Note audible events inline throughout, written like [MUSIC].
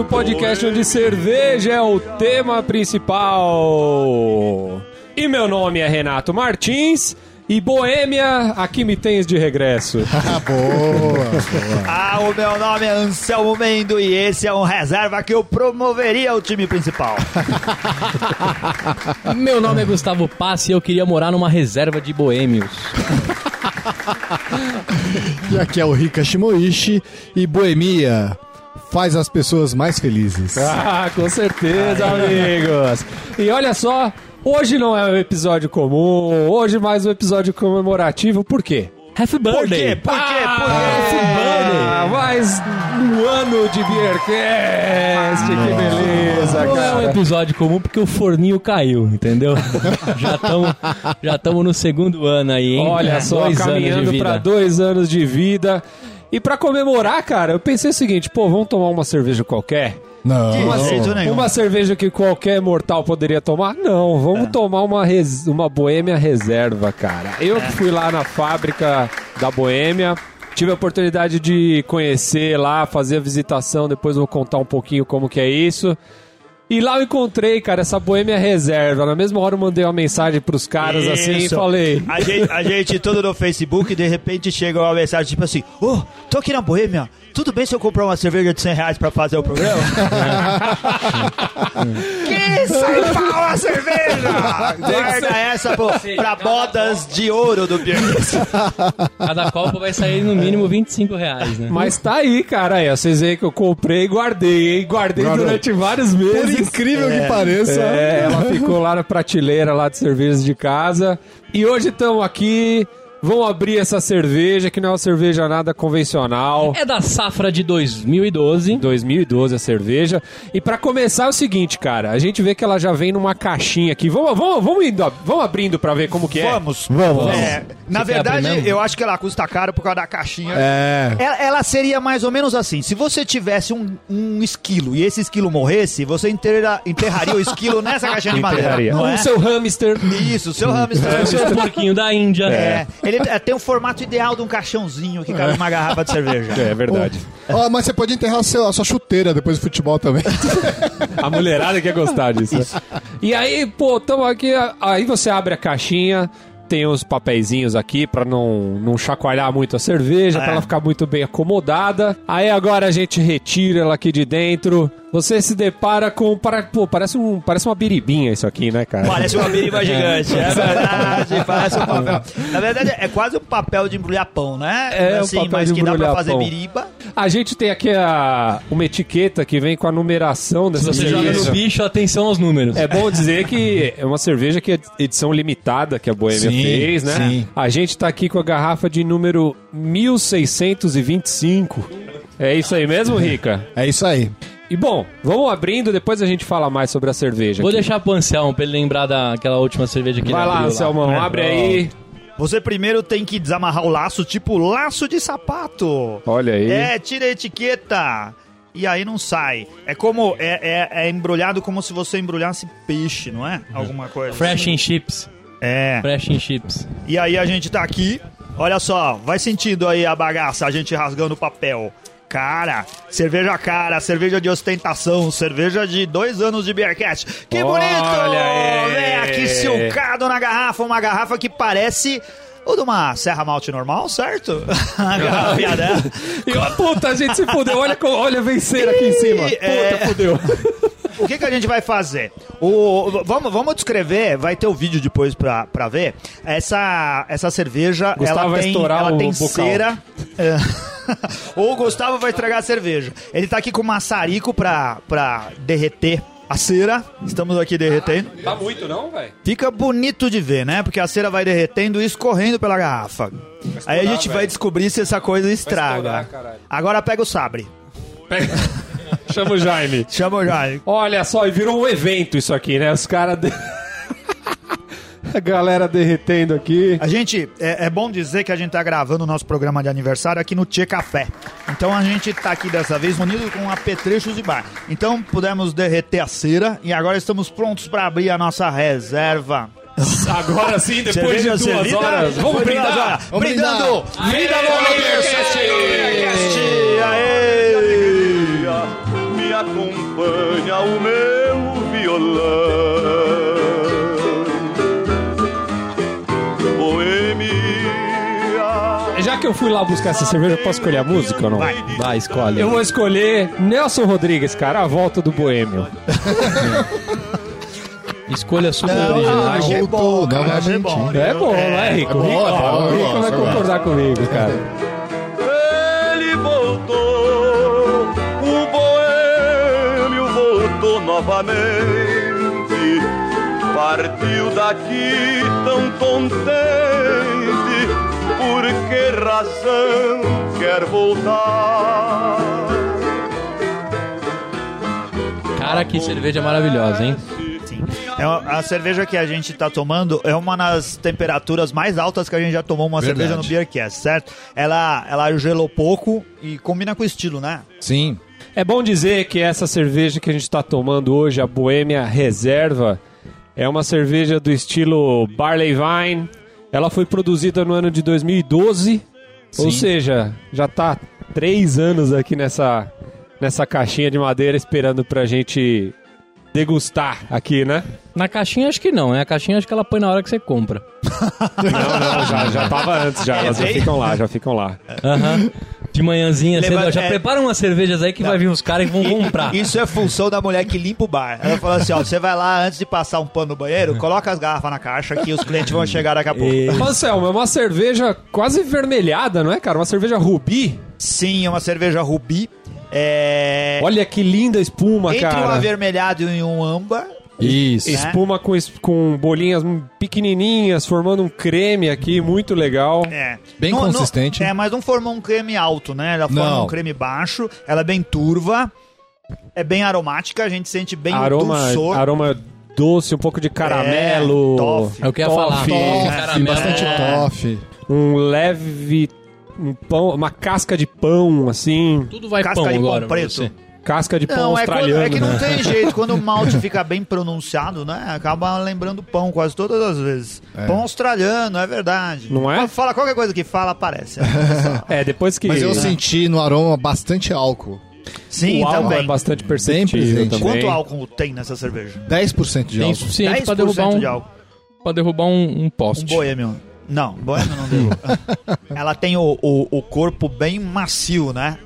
o podcast onde cerveja é o tema principal. E meu nome é Renato Martins e Boêmia, aqui me tens de regresso. [LAUGHS] Ah, o meu nome é Anselmo Mendo e esse é um reserva que eu promoveria o time principal. [LAUGHS] Meu nome é Gustavo Passi e eu queria morar numa reserva de boêmios. [LAUGHS] E aqui é o Rika Shimoishi e Boemia faz as pessoas mais felizes. [LAUGHS] Ah, com certeza, amigos. E olha só, hoje não é um episódio comum, hoje mais um episódio comemorativo, por quê? Happy Por quê? birthday! Por quê? Por quê? Ah, mais um ano de Beercast, que beleza, Não é um cara. episódio comum porque o forninho caiu, entendeu? [LAUGHS] já estamos já tamo no segundo ano aí, hein? Olha só, Dois anos de caminhando pra dois anos de vida. E pra comemorar, cara, eu pensei o seguinte, pô, vamos tomar uma cerveja qualquer? Não. De jeito nenhum. Uma cerveja que qualquer mortal poderia tomar? Não, vamos tomar uma, res- uma Boêmia reserva, cara. Eu que fui lá na fábrica da Boêmia, tive a oportunidade de conhecer lá, fazer a visitação, depois eu vou contar um pouquinho como que é isso. E lá eu encontrei, cara, essa Boêmia reserva. Na mesma hora eu mandei uma mensagem pros caras assim e Isso. falei... A gente, a gente tudo no Facebook e de repente chega uma mensagem tipo assim: Ô, tô aqui na Boêmia, tudo bem se eu comprar uma cerveja de 100 reais pra fazer o programa? [LAUGHS] que sai [LAUGHS] pau a cerveja! Guarda essa pô, pra bodas de ouro do Pierce. [LAUGHS] Cada copo vai sair no mínimo 25 reais, né? Mas tá aí, cara. Aí, ó, vocês veem que eu comprei e guardei, hein? Guardei Guardou. durante vários Por meses. incrível que pareça. É, ela ficou lá na prateleira lá de cervejas de casa. E hoje estamos aqui. Vamos abrir essa cerveja, que não é uma cerveja nada convencional. É da safra de 2012. 2012 a cerveja. E pra começar é o seguinte, cara. A gente vê que ela já vem numa caixinha aqui. Vamos, vamos, vamos, indo, vamos abrindo pra ver como que é. Vamos. Vamos. É, na Você verdade, eu acho que ela custa caro por causa da caixinha. É. Ela, ela seria mais ou menos assim: se você tivesse um, um esquilo e esse esquilo morresse, você inteira- enterraria o esquilo [LAUGHS] nessa caixinha de madeira. Enterraria. Não O é? seu hamster. Isso, seu hamster. O seu porquinho da Índia. É, ele é, tem o formato ideal de um caixãozinho que cabe numa garrafa de cerveja. É verdade. Ó, mas você pode enterrar seu- a sua chuteira depois do futebol também. A mulherada quer gostar disso. né? E aí, pô, tamo aqui. Aí você abre a caixinha. Tem os papeizinhos aqui pra não, não chacoalhar muito a cerveja, É. pra ela ficar muito bem acomodada. Aí agora a gente retira ela aqui de dentro. Você se depara com. Pô, parece, um, parece uma biribinha isso aqui, né, cara? Parece uma biriba gigante, é verdade, parece um papel. Na verdade, é quase um papel de embrulhar pão, né? É, um papel mas de que dá pra embrulhar fazer pão. biriba. A gente tem aqui a, uma etiqueta que vem com a numeração Se dessa você joga no cerveja. bicho, atenção aos números. É bom dizer que é uma cerveja que é edição limitada que a Boêmia Sim, fez, né? sim. A gente tá aqui com a garrafa de número 1625. É isso aí mesmo, Rica? É isso aí. E bom, vamos abrindo, depois a gente fala mais sobre a cerveja. Vou aqui. deixar pro Anselmo pra ele lembrar daquela última cerveja que Vai ele lá, abriu Anselmão, É. abre aí. Você primeiro tem que desamarrar o laço, tipo laço de sapato. Olha aí. É, tira a etiqueta. E aí não sai. É como. É, é, é embrulhado como se você embrulhasse peixe, não é? Alguma coisa. Fresh assim. and chips. É. Fresh and chips. E aí a gente tá aqui. Olha só, vai sentindo aí a bagaça, a gente rasgando o papel. Cara, cerveja cara, cerveja de ostentação, cerveja de dois anos de Beercast. Que Olha bonito! aí! Vem aqui silcado na garrafa, uma garrafa que parece o de uma Serra Malte normal, certo? [LAUGHS] a [LAUGHS] garrafinha dela. E, ó, puta, a gente se fudeu. Olha, olha a venceira aqui em cima. Puta, É. fudeu. O que, que a gente vai fazer? O, vamos, vamos descrever, vai ter o vídeo depois pra, pra ver. Essa, essa cerveja, Gustavo ela vai tem, estourar ela o tem bocal. cera. é. Ou [LAUGHS] o Gustavo vai estragar a cerveja. Ele tá aqui com maçarico pra, pra derreter a cera. Estamos aqui derretendo. Tá muito, não, velho? Fica bonito de ver, né? Porque a cera vai derretendo e escorrendo pela garrafa. Aí a gente vai velho. descobrir se essa coisa estraga. estourar. Agora pega o sabre. Chama o Jaime. Chama o Jair. Olha só, e virou um evento isso aqui, né? Os caras. de- [LAUGHS] A galera derretendo aqui. A gente, é, é bom dizer que a gente tá gravando o nosso programa de aniversário aqui no Tchê Café. Então a gente tá aqui dessa vez unido com apetrechos de bar. Então pudemos derreter a cera e agora estamos prontos para abrir a nossa reserva. Agora sim, depois Cerveja de duas servida, horas. Vamos depois de duas brindar. Brindando! Vida longa, Beercast! Aê! Acompanha o meu violão. Boemia. Já que eu fui lá buscar essa cerveja, eu posso escolher a música ou não? Vai. Vai, escolhe. Eu vou escolher Nelson Rodrigues, cara, a volta do Boêmio. [LAUGHS] Escolha super Não, original. achei bom, voltou, cara, achei novamente. bom. É bom, não é, Rico? é bom, Rico, é bom, Rico vai concordar comigo, cara. Novamente. Partiu daqui tão contente, por que razão quer voltar? Cara, que cerveja maravilhosa, hein? Sim. É uma- a cerveja que a gente tá tomando é uma das temperaturas mais altas que a gente já tomou uma Verdade. cerveja no Beercast, certo? Ela, ela gelou pouco e combina com o estilo, né? Sim. É bom dizer que essa cerveja que a gente está tomando hoje, a Boêmia Reserva, é uma cerveja do estilo Barley Vine. Ela foi produzida no ano de 2012, ou Sim. seja, já tá três anos aqui nessa, nessa caixinha de madeira esperando pra gente degustar aqui, né? Na caixinha acho que não, né? A caixinha acho que ela põe na hora que você compra. [LAUGHS] Não, não, já, já tava antes, já, elas já ficam lá, já ficam lá. Aham. De manhãzinha, Leva- cedo, já é- prepara umas cervejas aí que vai vir uns caras que vão comprar. Isso é função da mulher que limpa o bar. Ela falou assim: ó, você vai lá antes de passar um pano no banheiro, coloca as garrafas na caixa que os clientes vão chegar daqui a pouco. E- Mas, é uma cerveja quase vermelhada, não é, cara? Uma cerveja rubi. Sim, é uma cerveja rubi. É. Olha que linda espuma, Entre um cara. avermelhado e um âmbar. Isso. É. Espuma com, es- com bolinhas pequenininhas, formando um creme aqui, muito legal. É. Bem consistente. é, mas não formou um creme alto, né? Ela forma Não. um creme baixo, ela é bem turva, é bem aromática, a gente sente bem o aroma, dulçor. aroma doce, um pouco de caramelo. É, toffee. É o que eu ia falar. Toffee, Toffee, caramelo. bastante É. toffee. Um leve um pão, uma casca de pão, assim. Tudo vai Casca pão de pão agora. preto. você. Casca de pão Não, é, quando- australiano. é que não né? tem [LAUGHS] jeito. Quando o malte fica bem pronunciado, né? Acaba lembrando pão quase todas as vezes. Pão australiano, é verdade. Não é? Fala qualquer coisa que fala, aparece. [LAUGHS] É, depois que. Mas eu senti no aroma bastante álcool. Sim, o álcool também. é bastante perceptível presente. também. Quanto álcool tem nessa cerveja? 10% de Tem álcool. suficiente 10% pra derrubar um, de álcool. pra derrubar um, um Um poste. boêmio. Não, boêmio não deu. [LAUGHS] Ela tem o, o, o corpo bem macio, né?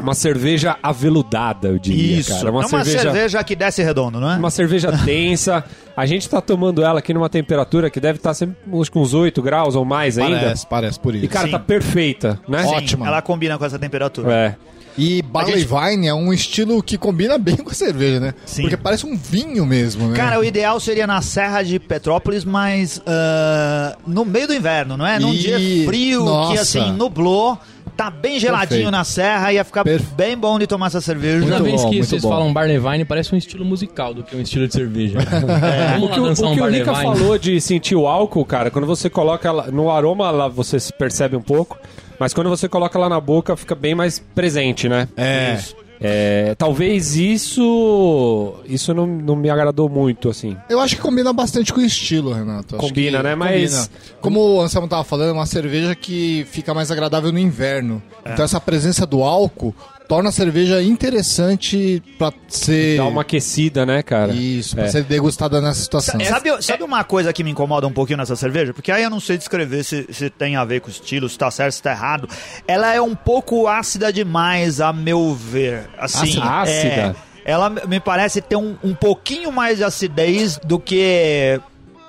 Uma cerveja aveludada, eu diria, Isso. cara. Uma, é uma cerveja, cerveja... que desce redondo, não é? Uma cerveja [LAUGHS] densa. A gente tá tomando ela aqui numa temperatura que deve estar sempre acho que uns 8 graus ou mais ainda. Parece, parece por isso. E, cara, Sim. tá perfeita, né? Sim, ótima. Ela combina com essa temperatura. É. E Barley A gente- Vine é um estilo que combina bem com a cerveja, né? Sim. Porque parece um vinho mesmo, né? Cara, o ideal seria na Serra de Petrópolis, mas ah, no meio do inverno, não é? Num E- dia frio que Nossa. assim nublou, tá bem geladinho Perfeito. na serra, ia ficar Perfe- bem bom de tomar essa cerveja. Toda Muito vez bom, que muito vocês bom. falam Barley Vine, parece um estilo musical do que um estilo de cerveja. [LAUGHS] É. O que, o, o um que o Barley Rica falou de sentir o álcool, cara, quando você coloca no aroma, lá você se percebe um pouco, mas quando você coloca ela na boca, fica bem mais presente, né? É. É, talvez isso isso não, não me agradou muito, assim. Eu acho que combina bastante com o estilo, Renato. Acho Combina, que né? Mas- Como o Anselmo tava falando, é uma cerveja que fica mais agradável no inverno. É. Então essa presença do álcool torna a cerveja interessante pra ser... Dá uma aquecida, né, cara? Isso, pra É. ser degustada nessa situação. Sabe, sabe uma coisa que me incomoda um pouquinho nessa cerveja? Porque aí eu não sei descrever se, se tem a ver com o estilo, se tá certo, se tá errado. Ela é um pouco ácida demais, a meu ver. Assim, Ácida? Ácida? é, ela me parece ter um, um pouquinho mais de acidez do que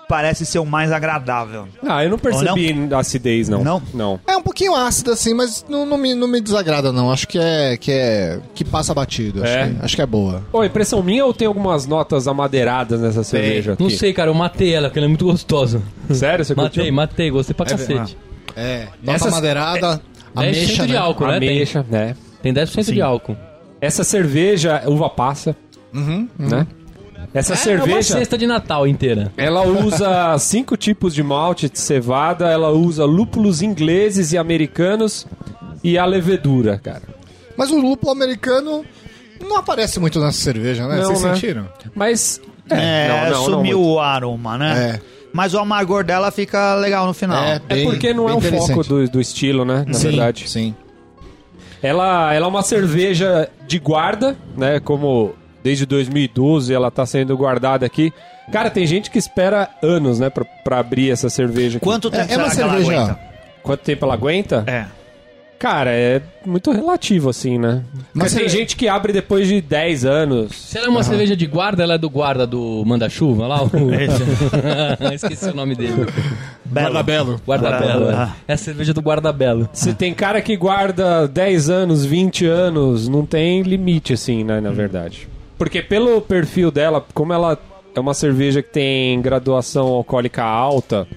parece ser o mais agradável. Ah, eu não percebi acidez, não. Não? Não. É um pouquinho ácida, assim, mas não, não me, não me desagrada, não. Acho que é. que é. que passa batido. Acho, É. que, acho que é boa. Ô, impressão minha ou tem algumas notas amadeiradas nessa cerveja aqui? Não sei, cara, eu matei ela, porque ela é muito gostosa. Sério? Você Matei, curtiu? matei, gostei pra cacete. É. Nota Essas- madeirada, 10% ameixa, de né? álcool, né? Tem, Ameixa, né? tem 10% Sim. de álcool. Essa cerveja, uva passa, Uhum, uhum. né? Essa É uma cerveja, cesta de Natal inteira. ela usa [LAUGHS] cinco tipos de malte de cevada, ela usa lúpulos ingleses e americanos e a levedura, cara. Mas o lúpulo americano não aparece muito nessa cerveja, né? Não, Vocês né? sentiram? Mas É, não, não, não sumiu muito. o aroma, né? É. Mas o amargor dela fica legal no final. É, É bem- porque não é o foco do, do estilo, né? Na Sim, verdade. Sim. Ela, ela é uma cerveja de guarda, né? Como desde 2012 ela tá sendo guardada aqui. Cara, tem gente que espera anos, né, pra, pra abrir essa cerveja aqui. Quanto tempo É, é uma que ela cerveja. aguenta? Quanto tempo ela aguenta? É. Cara, é muito relativo, assim, né? Mas tem gente que abre depois de 10 anos. Se ela é uma cerveja de guarda, ela é do guarda do manda-chuva lá? O... [LAUGHS] [LAUGHS] Esqueci o nome dele. Belo. Belo. Guarda-belo. Ah. é. É a cerveja do guarda-belo. Se tem cara que guarda 10 anos, 20 anos, não tem limite, assim, né, na verdade. Porque pelo perfil dela, como ela é uma cerveja que tem graduação alcoólica alta,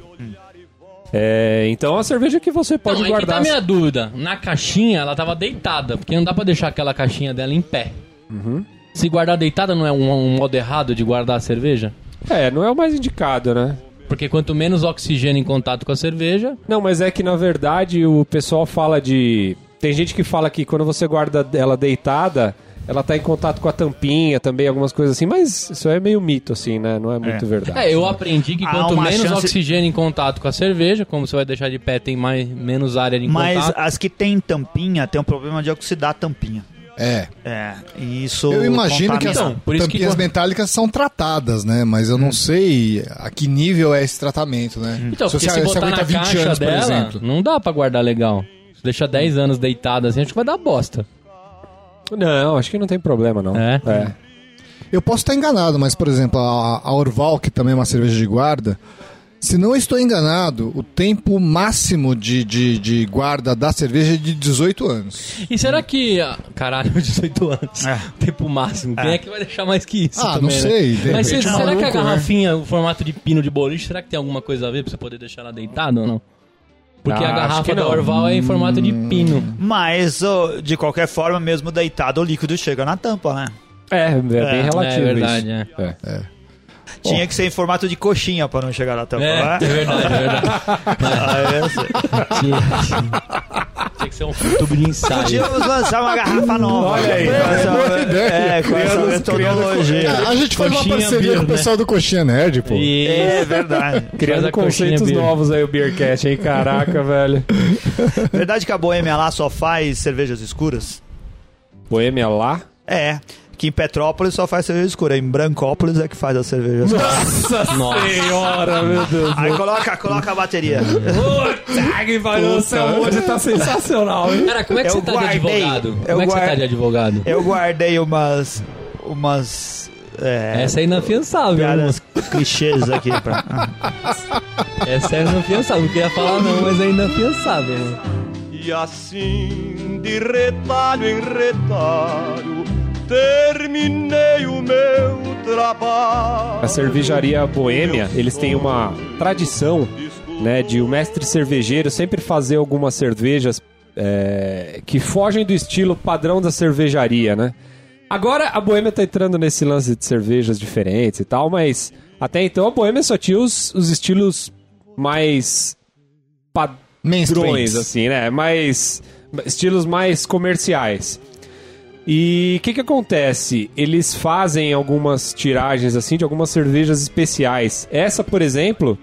é, então é uma cerveja que você pode não, é que guardar. tá a minha dúvida. Na caixinha, ela tava deitada, porque não dá pra deixar aquela caixinha dela em pé. Uhum. Se guardar deitada não é um, um modo errado de guardar a cerveja? É, não é o mais indicado, né? Porque quanto menos oxigênio em contato com a cerveja, Não, mas é que na verdade o pessoal fala de. Tem gente que fala que quando você guarda ela deitada, ela tá em contato com a tampinha também, algumas coisas assim, mas isso é meio mito, assim, né? Não é muito verdade. É, eu aprendi que quanto menos chance- oxigênio em contato com a cerveja, como você vai deixar de pé, tem mais, menos área de Mas contato. as que tem tampinha tem um problema de oxidar a tampinha. É. É, e isso. Eu imagino que as. Então, por que tampinhas quando- metálicas são tratadas, né? Mas eu não sei a que nível é esse tratamento, né? Então, porque se botar na caixa dela, não dá pra guardar legal. Se deixar 10 anos deitada assim, acho que vai dar bosta. Não, acho que não tem problema, não. É? Eu posso estar enganado, mas, por exemplo, a, a Orval, que também é uma cerveja de guarda, se não estou enganado, o tempo máximo de, de, de guarda da cerveja é de 18 anos. E será que. ah, Caralho, [LAUGHS] 18 anos. É. Tempo máximo. Quem é que vai deixar mais que isso? Ah, também, não né? sei, de Mas é será que a né? garrafinha, o formato de pino de boliche, será que tem alguma coisa a ver pra você poder deixar ela deitada ou não? Porque Ah, a garrafa da. Orval é em formato de pino. Mas, ô, de qualquer forma, mesmo deitado, o líquido chega na tampa, né? É, é, bem É, relativo é verdade, isso. é. É. Tinha que ser em formato de coxinha pra não chegar na tampa, É, né? é verdade, é verdade. Ah, eu sei. Tinha, tinha que ser um tubo de ensaio. Podíamos lançar uma garrafa nova. Olha aí. Essa- boa ideia. É, com essa metodologia. a gente faz uma Coxinha parceria Beer, com o né? pessoal do Coxinha Nerd, pô. E... É verdade. Criando conceitos beer. novos aí o Beercat, hein? Caraca, velho. Verdade que a Boêmia lá só faz cervejas escuras? Boêmia lá? É. Que em Petrópolis só faz cerveja escura. Em Brancópolis é que faz a cerveja escura. Nossa, senhora, meu Deus. Aí coloca, coloca a bateria. Puta que pariu, hoje tá sensacional, hein? Cara, como é que Eu você tá de advogado? Eu Como é que você tá guard- de advogado? Eu guardei umas. umas. É, Essa é inafiançável, piadas clichês aqui pra. Essa é inafiançável. Não queria falar não, mas é inafiançável. E assim, de retalho em retalho, terminei o meu trabalho. A cervejaria Boêmia, eles têm uma tradição, né, de o mestre cervejeiro sempre fazer algumas cervejas é, que fogem do estilo padrão da cervejaria, né? Agora a Boêmia tá entrando nesse lance de cervejas diferentes e tal, mas até então a Boêmia só tinha os, os estilos mais padrões, assim, né? Mais estilos mais comerciais. E o que que acontece? Eles fazem algumas tiragens assim de algumas cervejas especiais. Essa, por exemplo,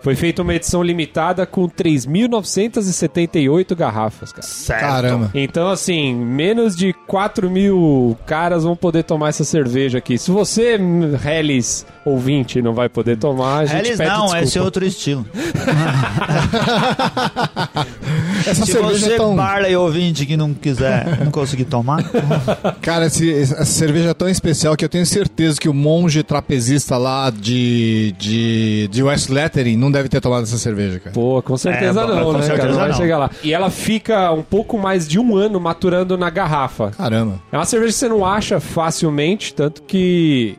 foi feita uma edição limitada com 3.978 garrafas, cara. Certo. Caramba. Então, assim, menos de 4 mil caras vão poder tomar essa cerveja aqui. Se você, Hellis ouvinte, não vai poder tomar, a gente pede não, desculpa. esse é outro estilo. [LAUGHS] Essa Se cerveja você, é tão... Barley ouvinte, que não quiser, não conseguir tomar, [LAUGHS] Cara, esse- essa cerveja é tão especial que eu tenho certeza que o monge trapezista lá de, de, de West Lettering não deve ter tomado essa cerveja, cara. Pô, com certeza É, não, com né, certeza cara? Não vai não. chegar lá. E ela fica um pouco mais de um ano maturando na garrafa. Caramba. É uma cerveja que você não acha facilmente, tanto que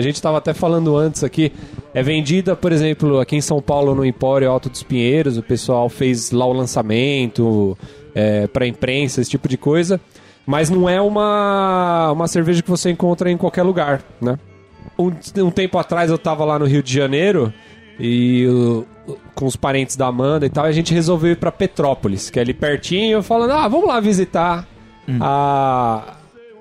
a gente estava até falando antes aqui. É vendida, por exemplo, aqui em São Paulo no Empório Alto dos Pinheiros. O pessoal fez lá o lançamento é, para imprensa, esse tipo de coisa. Mas não é uma, uma cerveja que você encontra em qualquer lugar, né? Um, um tempo atrás eu tava lá no Rio de Janeiro e o- com os parentes da Amanda e tal, e a gente resolveu ir pra Petrópolis, que é ali pertinho, falando, ah, vamos lá visitar a,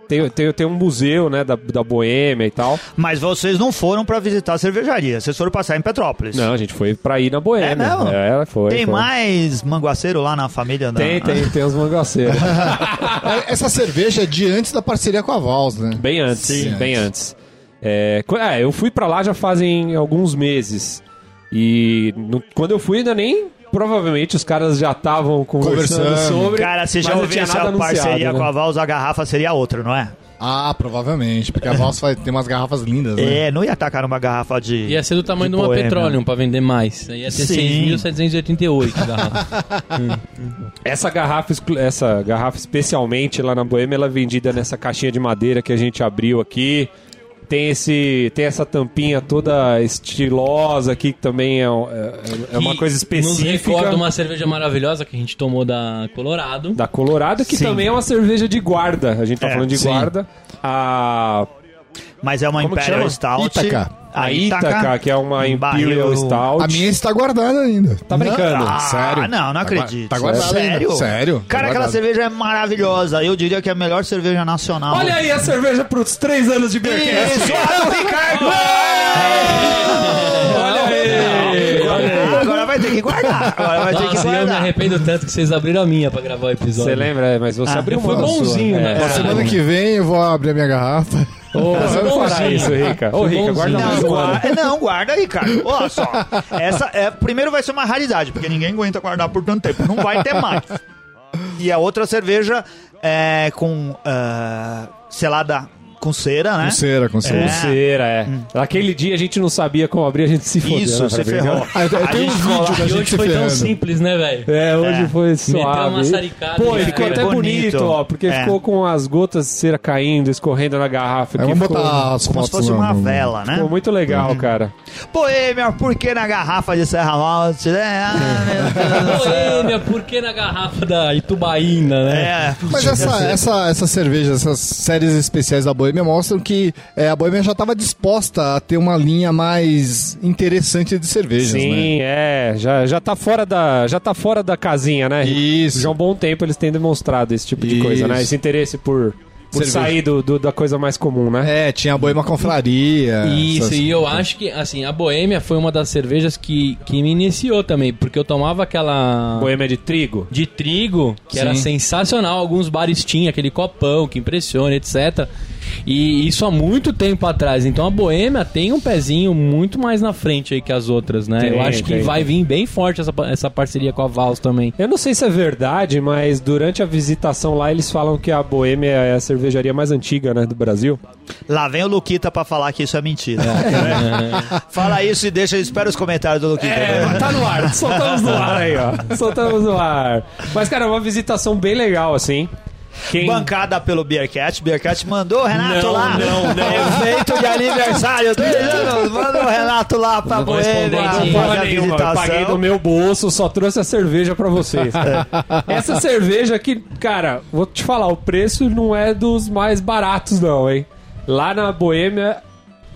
tem, tem, tem um museu, né, da, da Boêmia e tal. Mas vocês não foram pra visitar a cervejaria, vocês foram passar em Petrópolis. Não, a gente foi pra ir na Boêmia. É mesmo? É, foi. Tem foi. mais manguaceiro lá na família? da- Tem, tem, tem os mangaceiros. É, [LAUGHS] Essa cerveja é de antes da parceria com a Vals, né? Bem antes, Sim. bem antes. É, qu- é, eu fui pra lá já fazem alguns meses. E no- quando eu fui ainda nem... Provavelmente os caras já estavam conversando, Conversando. sobre. Cara, se já mas não tinha houvesse nada a parceria anunciado, com né? a Vals, a garrafa seria outra, não é? Ah, provavelmente, porque a Vals vai ter umas garrafas lindas, né? É, não ia tacar numa garrafa de. Ia ser do tamanho de, de uma Boêmia. Petroleum pra vender mais. Ia ter Sim. 6.788 garrafas. Essa garrafa, exclu- essa garrafa especialmente lá na Boêmia, ela é vendida nessa caixinha de madeira que a gente abriu aqui. Tem, esse, tem essa tampinha toda estilosa aqui, que também é, é- é uma Que coisa Nos específica recorda uma cerveja maravilhosa que a gente tomou da Colorado. da Colorado, que Sim. também é uma cerveja de guarda. A gente tá É, falando de sim. guarda. A, Mas é uma Como Imperial? Stout. Ítaca. A Ítaca, que é uma um Imperial barril- Stout. A minha está guardada ainda. Tá brincando? Ah, Sério? Não, não Tá acredito. tá guardado Sério? ainda. Sério? Cara, Tá aquela cerveja é maravilhosa. Eu diria que é a melhor cerveja nacional. Olha aí a cerveja pros três anos de Beercast. Isso, do Ricardo! [LAUGHS] Olha aí! Olha aí! Agora vai ter que guardar. Agora vai ter que Nossa, eu me guardar. arrependo tanto que vocês abriram a minha pra gravar o episódio. Você lembra? É, Mas você Ah, abriu foi uma bonzinho, sua. né? É. Na semana que vem eu vou abrir a minha garrafa. Ô, não fará bonzinho. isso, Rica. Ô, Rica, guarda bonzinho. mais Não, um ano. guarda, não, guarda aí, cara. Olha só. Essa é, primeiro vai ser uma raridade, porque ninguém aguenta guardar por tanto tempo. Não vai ter mais. E a outra cerveja é com ah, selada com cera, né? Com cera, com cera. É. Pulseira, é. Naquele dia a gente não sabia como abrir, a gente se fodeu. Isso, né, você ferrou. Ah, eu- eu A tenho um gente vídeo da gente hoje se foi tão ferrando. simples, né, velho? É, hoje É. foi suave. uma saricada Pô, e e ficou até bonito, Bonito. ó, porque É. ficou com as gotas de cera caindo, escorrendo na garrafa. Vamos ficou, botar as Como se fosse uma vela, né? ficou muito legal, cara. Boêmia, por que na garrafa de Serra Malte, né? Ah. [LAUGHS] Boêmia, por que na garrafa da Itubaína, né? É. Mas essa, essa, essa cerveja, essas séries especiais da Boêmia mostram que é, a Boêmia já estava disposta a ter uma linha mais interessante de cervejas, né? Sim, é. Já, já, tá fora da, já tá fora da casinha, né? Isso. Já há um bom tempo eles têm demonstrado esse tipo de coisa, né? Isso. Esse interesse por, por Cerveja. sair do, do- da coisa mais comum, né? É, tinha a Boêmia Confraria. Isso, essas- e eu acho que, assim, a Boêmia foi uma das cervejas que, que me iniciou também, porque eu tomava aquela... Boêmia de trigo. de trigo, que Sim. era sensacional. Alguns bares tinham aquele copão que impressiona, etc. E isso há muito tempo atrás. Então a Boêmia tem um pezinho muito mais na frente aí que as outras, né? Tem, Eu acho que tem, vai vir bem forte essa, essa parceria com a Vals também. Eu não sei se é verdade, mas durante a visitação lá eles falam que a Boêmia é a cervejaria mais antiga, né, do Brasil. Lá vem o Luquita pra falar que isso é mentira. [LAUGHS] Fala isso e deixa, espera os comentários do Luquita. É, tá no ar. Soltamos no ar aí, ó. [LAUGHS] Soltamos no ar. Mas, cara, é uma visitação bem legal, assim. Quem... Bancada pelo Beercat. Beercat mandou o Renato Não, lá. não, não. Evento de aniversário. Dois anos. Manda o Renato lá pra Não Boêmia. eu paguei do meu bolso, só trouxe a cerveja pra vocês. Essa cerveja que, cara, vou te falar, o preço não é dos mais baratos, não, hein? Lá na Boêmia,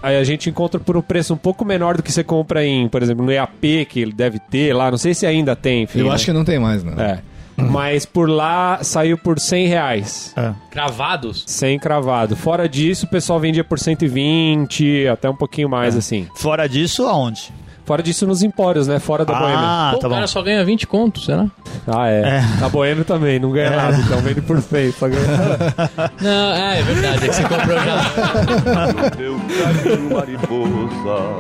aí a gente encontra por um preço um pouco menor do que você compra em, por exemplo, no EAP, que ele deve ter lá, não sei se ainda tem, enfim. Eu né? acho que não tem mais, né? É. Mas por lá saiu por 100 reais. Cravados? 100 cravado. Fora disso, o pessoal vendia por 120, até um pouquinho mais, assim. Fora disso, aonde? Fora disso, nos empórios, né? Fora da Boêmia. Ah, tá o bom. cara só ganha 20 contos, será? Ah, é. Na Boêmia também, não ganha nada, então vende por 100. Só ganha... [LAUGHS] Não, é, é verdade, é que você comprou já. [LAUGHS] Meu carinho mariposa,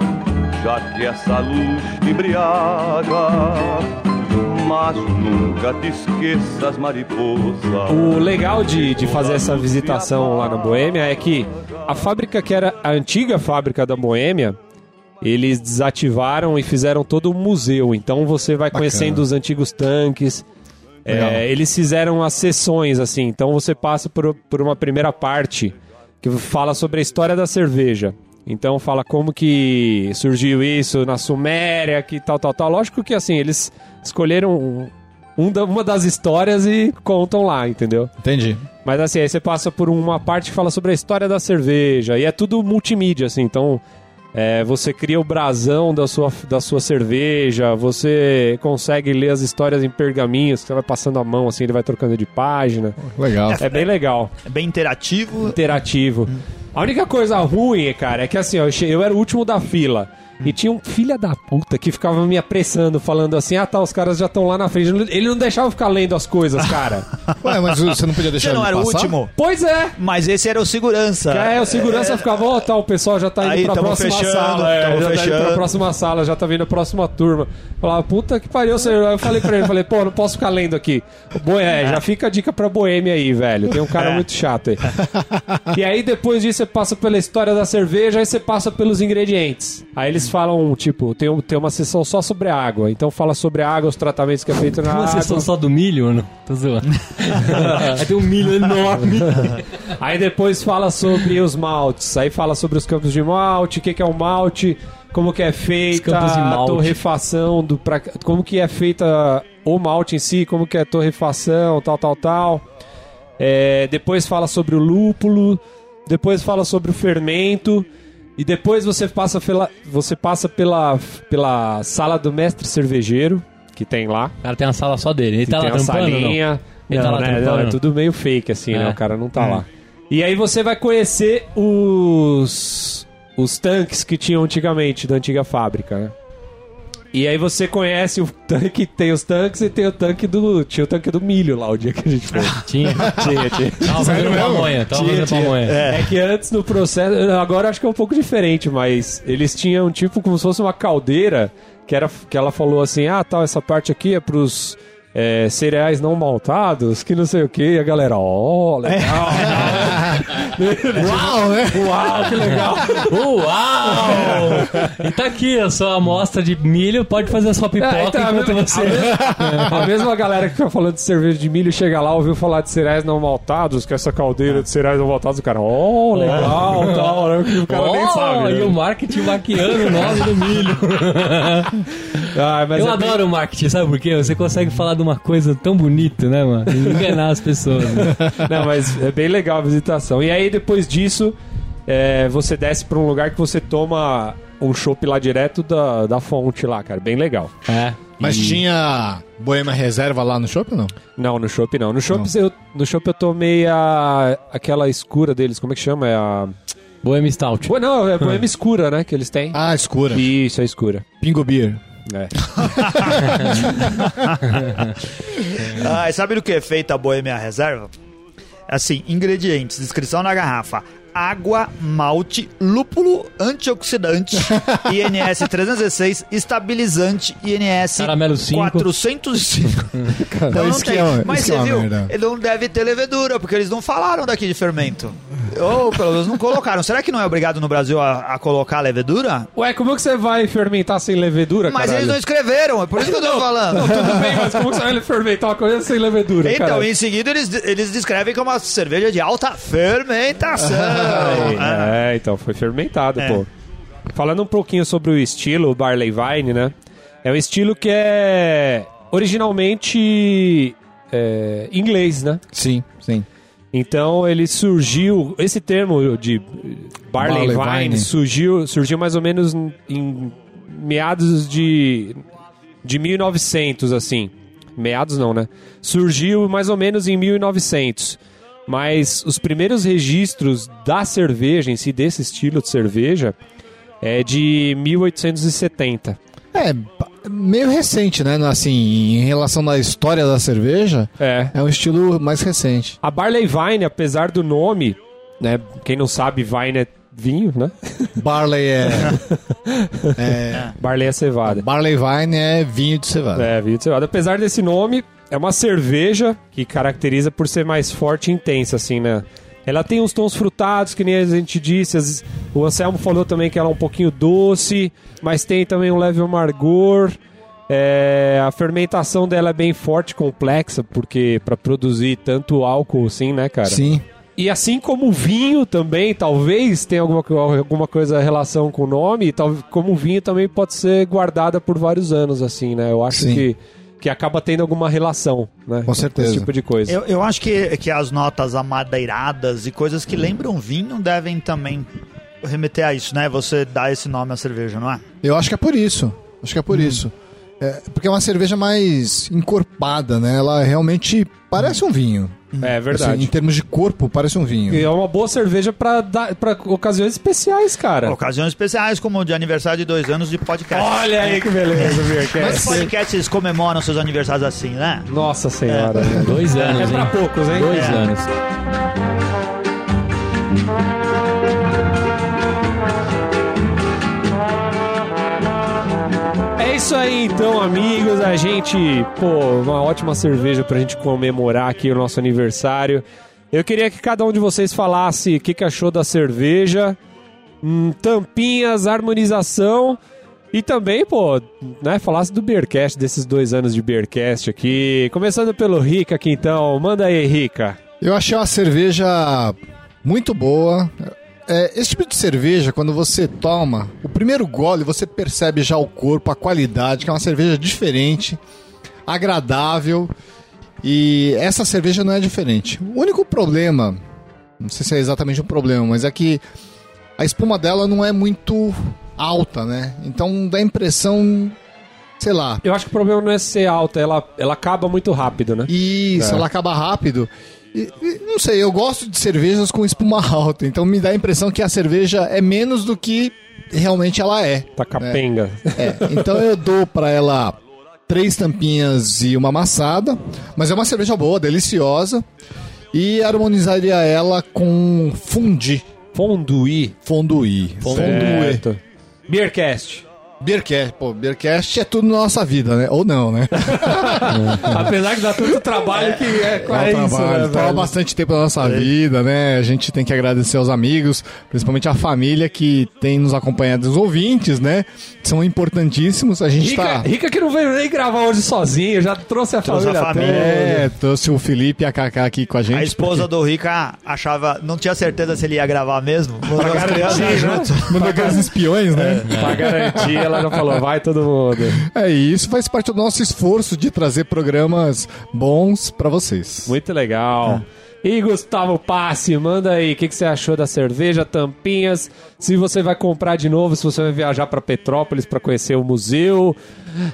já que essa luz me embriaga, mas nunca te esqueças, mariposa. O legal de, de fazer essa visitação lá na Boêmia é que a fábrica que era a antiga fábrica da Boêmia, eles desativaram e fizeram todo um museu. Então você vai conhecendo os antigos tanques. É, eles fizeram as sessões, assim. Então você passa por, por uma primeira parte que fala sobre a história da cerveja. Então fala como que surgiu isso na Suméria, que tal, tal, tal. Lógico que assim, eles escolheram um- um da- uma das histórias e contam lá, entendeu? Entendi. Mas assim, aí você passa por uma parte que fala sobre a história da cerveja. E é tudo multimídia, assim. Então, É, você cria o brasão da sua, da sua cerveja, você consegue ler as histórias em pergaminhos, que você vai passando a mão assim, ele vai trocando de página. Legal. É bem legal, É bem interativo. interativo. A única coisa ruim, cara, é que assim, ó, eu, che- eu era o último da fila. E tinha um filho da puta que ficava me apressando, falando assim: ah tá, os caras já estão lá na frente. Ele não deixava eu ficar lendo as coisas, cara. [LAUGHS] Ué, mas você não podia deixar Você não ele era o passar? último? pois é! Mas esse era o segurança. Aí o segurança ficava, ó, tá, o pessoal já tá indo Aí, pra próxima fechando, sala. É, já tá indo fechando. pra próxima sala, já tá vindo a próxima turma. Falava, puta que pariu, senhor. Eu falei pra ele, falei, pô, não posso ficar lendo aqui. Bo é, já fica a dica pra Boêmia aí, velho. Tem um cara É. muito chato aí. e aí, depois disso, você passa pela história da cerveja, aí você passa pelos ingredientes. Aí eles falam, tipo, tem, um- tem uma sessão só sobre a água. Então fala sobre a água, os tratamentos que é feito na Uma água. sessão só do milho, não? Tô zoando. [LAUGHS] Aí tem um milho enorme. [LAUGHS] Aí depois fala sobre os maltes. Aí fala sobre os campos de malte, o que, que é o malte, como que é feita a torrefação, do, pra, como que é feita o malte em si, como que é a torrefação, tal, tal, tal. É, depois fala sobre o lúpulo, depois fala sobre o fermento. E depois você passa pela, você passa pela, pela sala do mestre cervejeiro, que tem lá. O cara tem uma sala só dele. Ele tá tem lá a trampando ou não? salinha. Ele não, tá lá né? trampando? Não, é tudo meio fake, assim, né? É. O cara não tá lá. E aí você vai conhecer os, os tanques que tinham antigamente, da antiga fábrica, né? E aí você conhece o tanque, tem os tanques e tem o tanque do. Tinha o tanque do milho lá o dia que a gente foi. [LAUGHS] Tinha. tinha, tinha. Tava fazendo pamonha. Tava fazendo pamonha. É. que antes no processo. Agora acho que é um pouco diferente, mas eles tinham tipo como se fosse uma caldeira que, era, que ela falou assim: ah, tal, essa parte aqui é pros. é, cereais não maltados, que não sei o que, e a galera, ó, legal. [LAUGHS] Uau, né? Uau, que legal. Uau! E tá aqui a sua amostra de milho, pode fazer a sua pipoca É, então, a enquanto mesma- você... a mesma- A mesma galera que fica falando de cerveja de milho chega lá, ouviu falar de cereais não maltados, que essa caldeira de cereais não maltados, o cara, ó, legal, tal, né? que o cara nem Oh, sabe. E né? o marketing maquiando o nome do milho. [LAUGHS] Ah, mas Eu é bem- adoro o marketing, sabe por quê? Você consegue falar de uma coisa tão bonita, né, mano? E enganar as pessoas. né? Não, mas é bem legal a visitação. E aí, depois disso, é, você desce pra um lugar que você toma um chopp lá direto da, da fonte lá, cara. Bem legal. É. Mas E- tinha Boêmia Reserva lá no shopping ou não? Não, no chopp não. No chopp eu, no chopp eu tomei a, aquela escura deles. Como é que chama? É a... Bohemia Stout. Não, é a boêmia [LAUGHS] escura, né? Que eles têm. Ah, escura. Isso, é escura. Pingo Beer. É. [LAUGHS] [LAUGHS] Ah, e sabe do que é feita a Boêmia Reserva? Assim, ingredientes, descrição na garrafa. Água, malte, lúpulo, antioxidante, [LAUGHS] INS 316, estabilizante, INS Caramelo 5. 405. [LAUGHS] Então não tem. é Mas você é viu, merda. ele não deve ter levedura, porque eles não falaram daqui de fermento. Ou pelo menos não colocaram. Será que não é obrigado no Brasil a, a colocar levedura? Ué, como que você vai fermentar sem levedura, Mas caralho? eles não escreveram, é por isso que eu tô falando. Tudo bem, mas como que você vai fermentar uma coisa sem levedura, Então, caralho? em seguida, eles, eles descrevem como uma cerveja de alta fermentação. Ah. É, então, foi fermentado, É. pô. Falando um pouquinho sobre o estilo, o Barley Vine, né? É um estilo que é originalmente é, inglês, né? Sim, sim. Então ele surgiu, esse termo de Barley, Barley Vine, Vine. surgiu, surgiu mais ou menos em, em meados de, de 1900, assim. Meados não, né? Surgiu mais ou menos em 1900. Mas os primeiros registros da cerveja em si, desse estilo de cerveja, é de 1870. É, meio recente, né? Assim, em relação à história da cerveja, É. é um estilo mais recente. A Barley Vine, apesar do nome, né? Quem não sabe, Vine é vinho, né? [LAUGHS] Barley [LAUGHS] é. é Barley é cevada. Barley Vine é vinho de cevada. É, vinho de cevada. Apesar desse nome, é uma cerveja que caracteriza por ser mais forte e intensa, assim, né? Ela tem uns tons frutados, que nem a gente disse. as- O Anselmo falou também que ela é um pouquinho doce, mas tem também um leve amargor. É, a fermentação dela é bem forte e complexa, porque para produzir tanto álcool assim, né, cara? Sim. E assim como o vinho também, talvez tenha alguma, alguma coisa relação com o nome, tal, como o vinho também pode ser guardada por vários anos, assim, né? Eu acho Sim. que, que acaba tendo alguma relação, né? Com certeza. Esse tipo de coisa. Eu, eu acho que, que as notas amadeiradas e coisas que lembram vinho devem também remeter a isso, né? Você dá esse nome à cerveja, não é? Eu acho que é por isso. Acho que é por isso. É, porque é uma cerveja mais encorpada, né? Ela realmente parece um vinho. É Assim, verdade. em termos de corpo, parece um vinho. E é uma boa cerveja pra ocasiões especiais, cara. Ocasiões especiais, como o de aniversário de dois anos de podcast. Olha aí que beleza, Os Beercast. podcasts comemoram seus aniversários assim, né? Nossa senhora. né? Dois anos, É pra hein? poucos, hein? Dois É. anos. Então, amigos. A gente, pô, uma ótima cerveja pra gente comemorar aqui o nosso aniversário. Eu queria que cada um de vocês falasse o que, que achou da cerveja, hum, tampinhas, harmonização e também, pô, né, falasse do Beercast, desses dois anos de Beercast aqui. Começando pelo Rica aqui então. Manda aí, Rica. Eu achei uma cerveja muito boa. É, esse tipo de cerveja, quando você toma, o primeiro gole você percebe já o corpo, a qualidade, que é uma cerveja diferente, agradável. E essa cerveja não é diferente. O único problema, não sei se é exatamente um problema, mas é que a espuma dela não é muito alta, né? Então dá a impressão, sei lá, Eu acho que o problema não é ser alta, ela, ela acaba muito rápido, né? isso, É. ela acaba rápido. E- e, não sei, eu gosto de cervejas com espuma [LAUGHS] alta, então me dá a impressão que a cerveja é menos do que realmente ela é. Tá capenga. É, então eu dou pra ela três tampinhas e uma amassada, mas é uma cerveja boa, deliciosa. E harmonizaria ela com fundi, Fonduí. fonduí. Certo. Beercast. Beercast, pô, Beercast é tudo na nossa vida, né? Ou não, né? [LAUGHS] Apesar que dá tanto trabalho que é É quase um isso, trabalho, né, velho? bastante tempo da nossa vida, né? A gente tem que agradecer aos amigos, principalmente a família que tem nos acompanhado, os ouvintes, né? São importantíssimos. A gente Rica, tá. Rica que não veio nem gravar hoje sozinho, já trouxe a Trouxe a família. família. É, trouxe o Felipe e a Kaká aqui com a gente. A esposa do Rica achava, não tinha certeza se ele ia gravar mesmo. [LAUGHS] Mandou as crianças garantir, junto. porque- Mandou aqueles espiões, né? Pra garantir, ela já falou, vai todo mundo. É, isso faz parte do nosso esforço de trazer programas bons pra vocês. Muito legal. E Gustavo Passe, manda aí, o que, que você achou da cerveja, tampinhas, se você vai comprar de novo, se você vai viajar pra Petrópolis pra conhecer o museu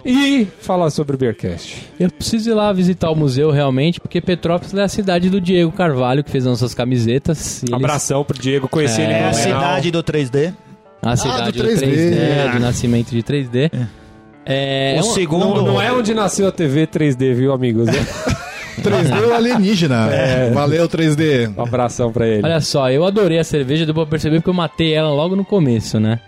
e falar sobre o Beercast. Eu preciso ir lá visitar o museu realmente, porque Petrópolis é a cidade do Diego Carvalho, que fez as nossas camisetas. e eles- Abração pro Diego, conheci É, ele É a cidade do 3D. A cidade do do 3D, 3D, é, de nascimento de 3D. É, o um- segundo. Não, não é onde nasceu a TV 3D, viu, amigos? [LAUGHS] [LAUGHS] 3D ou alienígena. Valeu, 3D. Um abração pra ele. Olha só, eu adorei a cerveja, deu pra perceber porque eu matei ela logo no começo, né?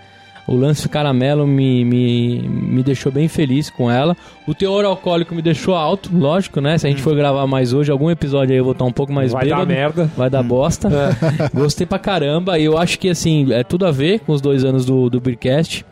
O lance caramelo me, me, me deixou bem feliz com ela. O teor alcoólico me deixou alto, lógico, né? Se a gente for gravar mais hoje, algum episódio aí eu vou estar um pouco mais Vai dar bêbado. merda. Vai dar bosta. [LAUGHS] Gostei pra caramba. E eu acho que, assim, é tudo a ver com os dois anos do, do Beercast.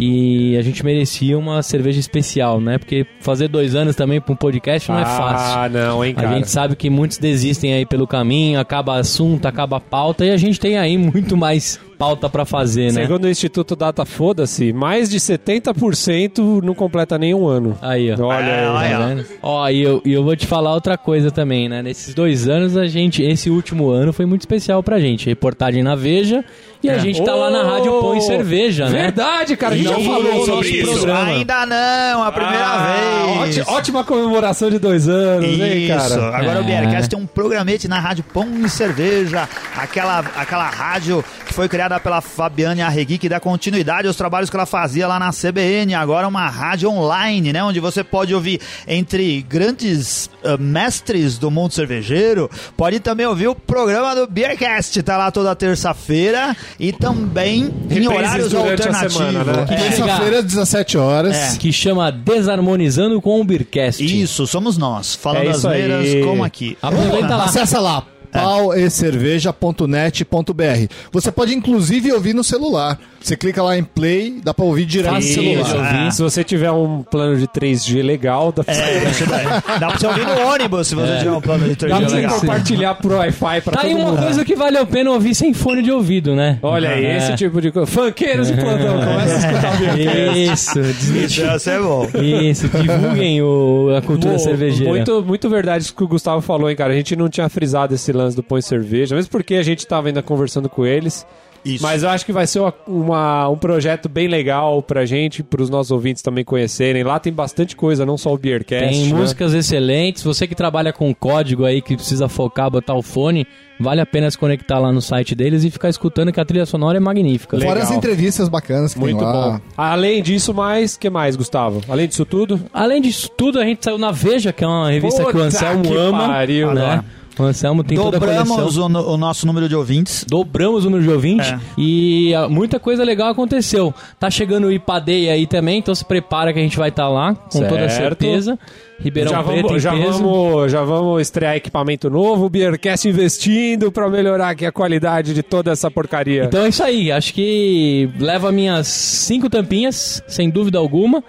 E a gente merecia uma cerveja especial, né? Porque fazer dois anos também pra um podcast não é fácil. Ah, não, hein, A cara. gente sabe que muitos desistem aí pelo caminho, acaba assunto, acaba pauta, e a gente tem aí muito mais pauta pra fazer, né? Segundo o Instituto Data Foda-se, mais de 70% não completa nenhum ano. Aí, ó. Olha É, aí. olha. Tá vendo? Ó, e eu, e eu vou te falar outra coisa também, né? Nesses dois anos, a gente, esse último ano foi muito especial pra gente. Reportagem na Veja e a gente tá lá na Rádio Põe Cerveja, né? Verdade, cara. A gente já Ih, falou sobre isso. programa. Ainda não, a primeira Ah, vez. óti- ótima comemoração de dois anos, hein, Isso, cara? agora o É. Beercast tem um programete na Rádio Pão e Cerveja, aquela, aquela rádio foi criada pela Fabiane Arregui, que dá continuidade aos trabalhos que ela fazia lá na CBN, agora é uma rádio online, né, onde você pode ouvir entre grandes ah, mestres do mundo cervejeiro, pode também ouvir o programa do Beercast, tá lá toda terça-feira e também em Reprises horários durante a alternativos. né? É, Terça-feira, 17 horas. É. Que chama Desarmonizando com o Beercast. Isso, somos nós, falando É as neiras como aqui. Aproveita lá. Acessa lá pauecerveja.net.br. Você pode inclusive ouvir no celular. Você clica lá em play, dá pra ouvir direto no Fácil celular. ouvir. Ah. Se você tiver um plano de 3G legal, dá pra, É, você dá, [LAUGHS] dá pra você ouvir no ônibus se você tiver um plano de 3G dá pra você legal. compartilhar por Wi-Fi pra Tá todo aí uma mundo. coisa que vale a pena ouvir sem fone de ouvido, né? Olha aí, É. esse tipo de coisa. Funkeiros de [LAUGHS] plantão, começa a escutar o Beercast. Isso, Isso ser bom. isso, divulguem o, a cultura Pô, cervejeira. Muito, muito verdade isso que o Gustavo falou, hein, cara. A gente não tinha frisado esse lance do Põe Cerveja, mesmo porque a gente tava ainda conversando com eles. Isso. Mas eu acho que vai ser uma, uma- um projeto bem legal pra gente, pros nossos ouvintes também conhecerem. Lá tem bastante coisa, não só o Beercast. Tem né? músicas excelentes. Você que trabalha com código aí, que precisa focar, botar o fone, vale a pena se conectar lá no site deles e ficar escutando que a trilha sonora é magnífica. Fora Legal. as entrevistas bacanas que Muito tem lá. bom. Além disso, mais, que mais, Gustavo? Além disso tudo? Além disso tudo, a gente saiu na Veja, que é uma revista que o Puta Anselmo que ama. pariu, né? adoro. O Anselmo tem toda a Dobramos coleção. o, o nosso número de ouvintes. Dobramos o número de ouvinte É. e ah, muita coisa legal aconteceu. Tá chegando o Ipadeia aí também, então se prepara que a gente vai estar lá, com toda Certo. certeza. Ribeirão já Preto vamos, já, peso. vamos, já vamos estrear equipamento novo, o Beercast investindo pra melhorar aqui a qualidade de toda essa porcaria. Então é isso aí, acho que leva minhas cinco tampinhas, sem dúvida alguma,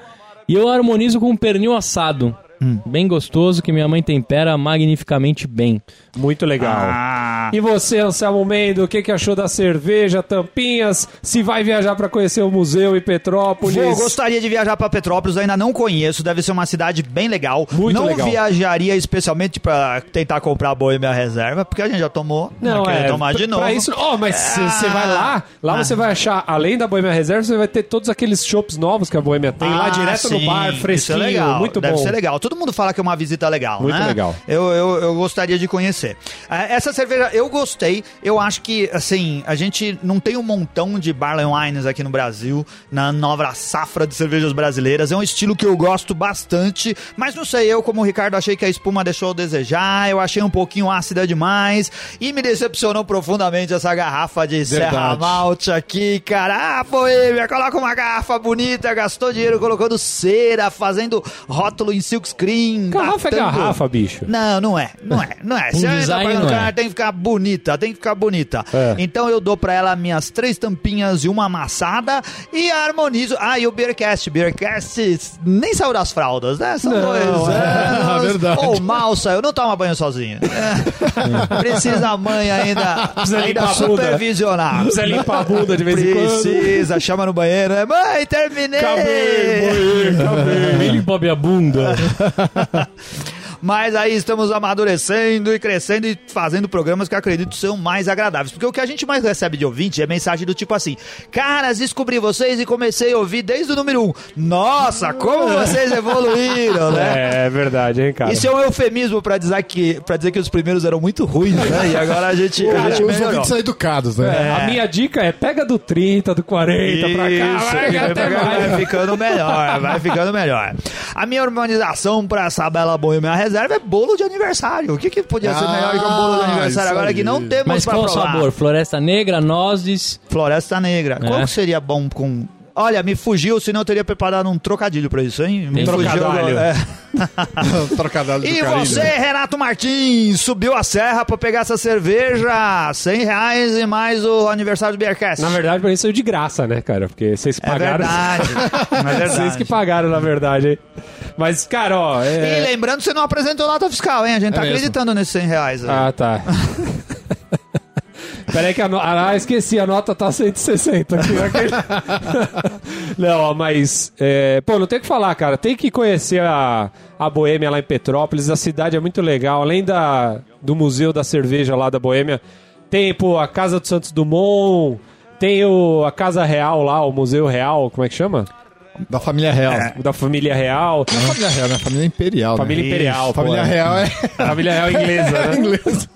e eu harmonizo com um pernil assado. Hum. Bem gostoso, que minha mãe tempera magnificamente bem. Muito legal. Ah, E você, Anselmo Mendo, o que, que achou da cerveja, tampinhas? Se vai viajar pra conhecer o museu em Petrópolis? Vou, gostaria de viajar pra Petrópolis, ainda não conheço, deve ser uma cidade bem legal. Muito não legal. viajaria especialmente pra tentar comprar a Boêmia Reserva, porque a gente já tomou, Não, é. tomar de novo. Isso, oh, mas se você Ah. vai lá, lá Ah. você vai achar, além da Boêmia Reserva, você vai ter todos aqueles shops novos que a Boêmia tem lá Ah, direto no sim, bar, isso fresquinho, é legal, muito deve bom. ser legal. Todo mundo fala que é uma visita legal, Muito né? legal. Eu, eu, eu gostaria de conhecer. Ah, Essa cerveja eu gostei. Eu acho que, assim, a gente não tem um montão de barley wines aqui no Brasil, na nova safra de cervejas brasileiras. É um estilo que eu gosto bastante, mas não sei, eu como o Ricardo achei que a espuma deixou a desejar, eu achei um pouquinho ácida demais e me decepcionou profundamente essa garrafa de Serra Verdade. Malte aqui, cara. Ah, Boêmia, coloca uma garrafa bonita, gastou dinheiro colocando cera, fazendo rótulo em silkscreen. Garrafa é datando. garrafa, bicho. Não, não é, não é, não é. Se design, não é. tem que ficar bonita, tem que ficar bonita. É. Então eu dou pra ela minhas três tampinhas e uma amassada e harmonizo. Ah, e o Beercast, Beercast nem saiu das fraldas, né? São Não, dois é. anos. [LAUGHS] verdade. Ou mal saiu, não toma banho sozinho. [LAUGHS] É. Precisa a mãe ainda, Precisa ainda limpar supervisionar. Precisa limpar a bunda de vez em quando. Precisa, chama no banheiro. né? Mãe, terminei! Ele bobe [LAUGHS] a bunda. Mas aí estamos amadurecendo e crescendo e fazendo programas que eu acredito são mais agradáveis. Porque o que a gente mais recebe de ouvinte é mensagem do tipo assim: Caras, descobri vocês e comecei a ouvir desde o número 1. Um. Nossa, como vocês evoluíram, né? [LAUGHS] É, é verdade, hein, cara. Isso é um eufemismo pra dizer que para dizer que os primeiros eram muito ruins, né? E agora a gente, a gente Os melhorou. ouvintes são educados, né? A minha dica é pega do 30, do 40 pra cá, Isso, vai, até vai, vai ficando melhor, vai ficando melhor. A minha harmonização pra essa bela boêmia reserva é bolo de aniversário. O que, que podia ser Ah, melhor que um bolo de aniversário isso agora que não temos Mas pra qual o provar? sabor? Floresta Negra, nozes. Floresta Negra. É. Qual que seria bom com... Olha, me fugiu, senão eu teria preparado um trocadilho pra isso, hein? Fugiu trocadilho. É. [LAUGHS] Trocadilho E você, Renato Martins, subiu a serra pra pegar essa cerveja, 100 reais e mais o aniversário do Beercast. Na verdade, pra isso saiu de graça, né, cara? Porque vocês é pagaram. verdade. [LAUGHS] é verdade. Vocês que pagaram, na verdade, hein? Mas, cara, ó. E É... lembrando, você não apresentou nota fiscal, hein? A gente tá mesmo. acreditando nesses 100 reais. aí. Ah, tá. [LAUGHS] Peraí que a nota... Ah, esqueci, a nota tá 160 aqui. aquele- [LAUGHS] não, ó, mas... é, Pô, não tem o que falar, cara. Tem que conhecer a, a Boêmia lá em Petrópolis. A cidade é muito legal. Além da, do Museu da Cerveja lá da Boêmia, tem, pô, a Casa do Santos Dumont... Tem o, a Casa Real lá, o Museu Real, como é que chama? Da família real. É. Da família real. Não é família real, né? Família imperial. Família né? imperial, pô, Família é. real é Família real inglesa, né? [LAUGHS] inglês.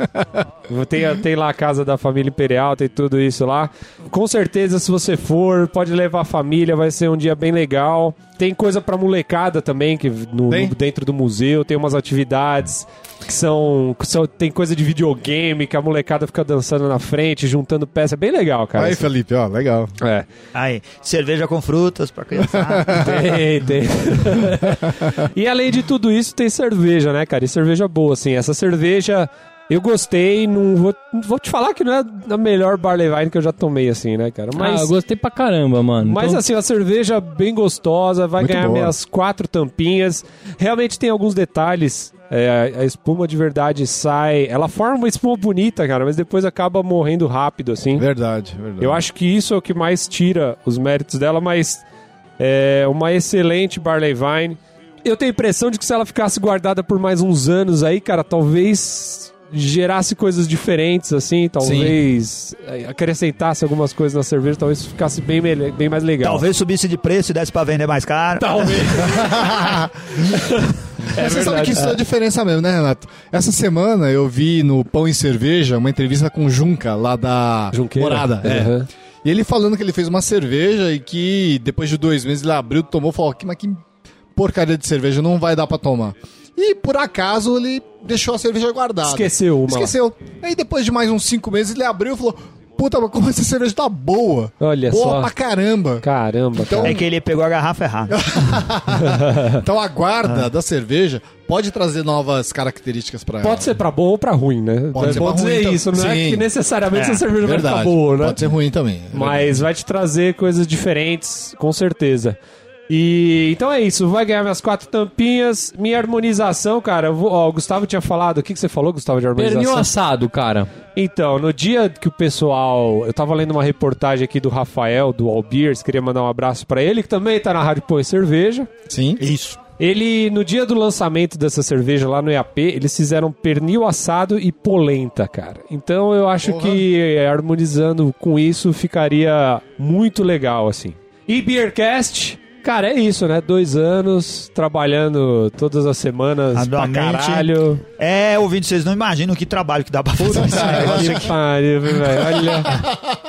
Tem, tem lá a casa da família imperial, tem tudo isso lá. Com certeza, se você for, pode levar a família, vai ser um dia bem legal. Tem coisa pra molecada também, que no, Tem? no- dentro do museu, tem umas atividades que são, que são- Tem coisa de videogame, que a molecada fica dançando na frente, juntando peça. É bem legal, cara. Aí, Isso- Felipe, ó, legal. É. Aí, cerveja com frutas pra criançada. [LAUGHS] Tem, tem. [LAUGHS] e além de tudo isso, tem cerveja, né, cara? E cerveja boa, assim. Essa cerveja eu gostei, não vou, vou te falar que não é a melhor Barley Wine que eu já tomei, assim, né, cara? Mas, Ah, eu gostei pra caramba, mano. mas Então, assim, uma cerveja bem gostosa, vai Muito ganhar boa. minhas quatro tampinhas. Realmente tem alguns detalhes. É, a- a espuma de verdade sai. Ela forma uma espuma bonita, cara, mas depois acaba morrendo rápido, assim. Verdade, verdade. Eu acho que isso é o que mais tira os méritos dela, mas é uma excelente Barley Vine. Eu tenho a impressão de que se ela ficasse guardada por mais uns anos aí, cara, talvez gerasse coisas diferentes, assim, talvez eh, acrescentasse algumas coisas na cerveja, talvez ficasse bem, bem mais legal. Talvez subisse de preço e desse pra vender mais caro. Talvez. [LAUGHS] Mas você sabe que isso é a diferença mesmo, né, Renato? Essa semana eu vi no Pão e Cerveja uma entrevista com o Junca, lá da Junqueira. Morada. É. Uhum. E ele falando que ele fez uma cerveja e que depois de dois meses ele abriu, tomou e falou: "Que- mas que porcaria de cerveja, não vai dar pra tomar. E por acaso ele deixou a cerveja guardada. Esqueceu uma. Esqueceu. Aí depois de mais uns cinco meses ele abriu e falou: Puta, mas como essa cerveja tá boa. Olha boa só. pra caramba. Caramba, Então- cara. É que ele pegou a garrafa errada. [LAUGHS] Então a guarda da cerveja pode trazer novas características pra ela. Pode ser pra bom ou pra ruim, né? Pode é ser bom pra dizer ruim, então. isso, não é Sim. que necessariamente É, essa cerveja vai Verdade. ficar boa, né? Pode ser ruim também. Mas vai te trazer coisas diferentes, com certeza. E então é isso, vai ganhar minhas quatro tampinhas. Minha harmonização, cara, vou, ó, o Gustavo tinha falado. O que, que você falou, Gustavo, de harmonização? Pernil assado, cara. Então, no dia que o pessoal. Eu tava lendo uma reportagem aqui do Rafael, do All Beers, queria mandar um abraço pra ele, que também tá na Rádio Pão e Cerveja. Sim. Isso. Ele, no dia do lançamento dessa cerveja lá no EAP, eles fizeram pernil assado e polenta, cara. Então eu acho Porra. que eh, harmonizando com isso ficaria muito legal, assim. E Beercast, cara, é isso, né? Dois anos trabalhando todas as semanas pra Arduamente. caralho. É, ouvindo, vocês não imaginam que trabalho que dá pra fazer esse negócio Que pariu, velho. Olha.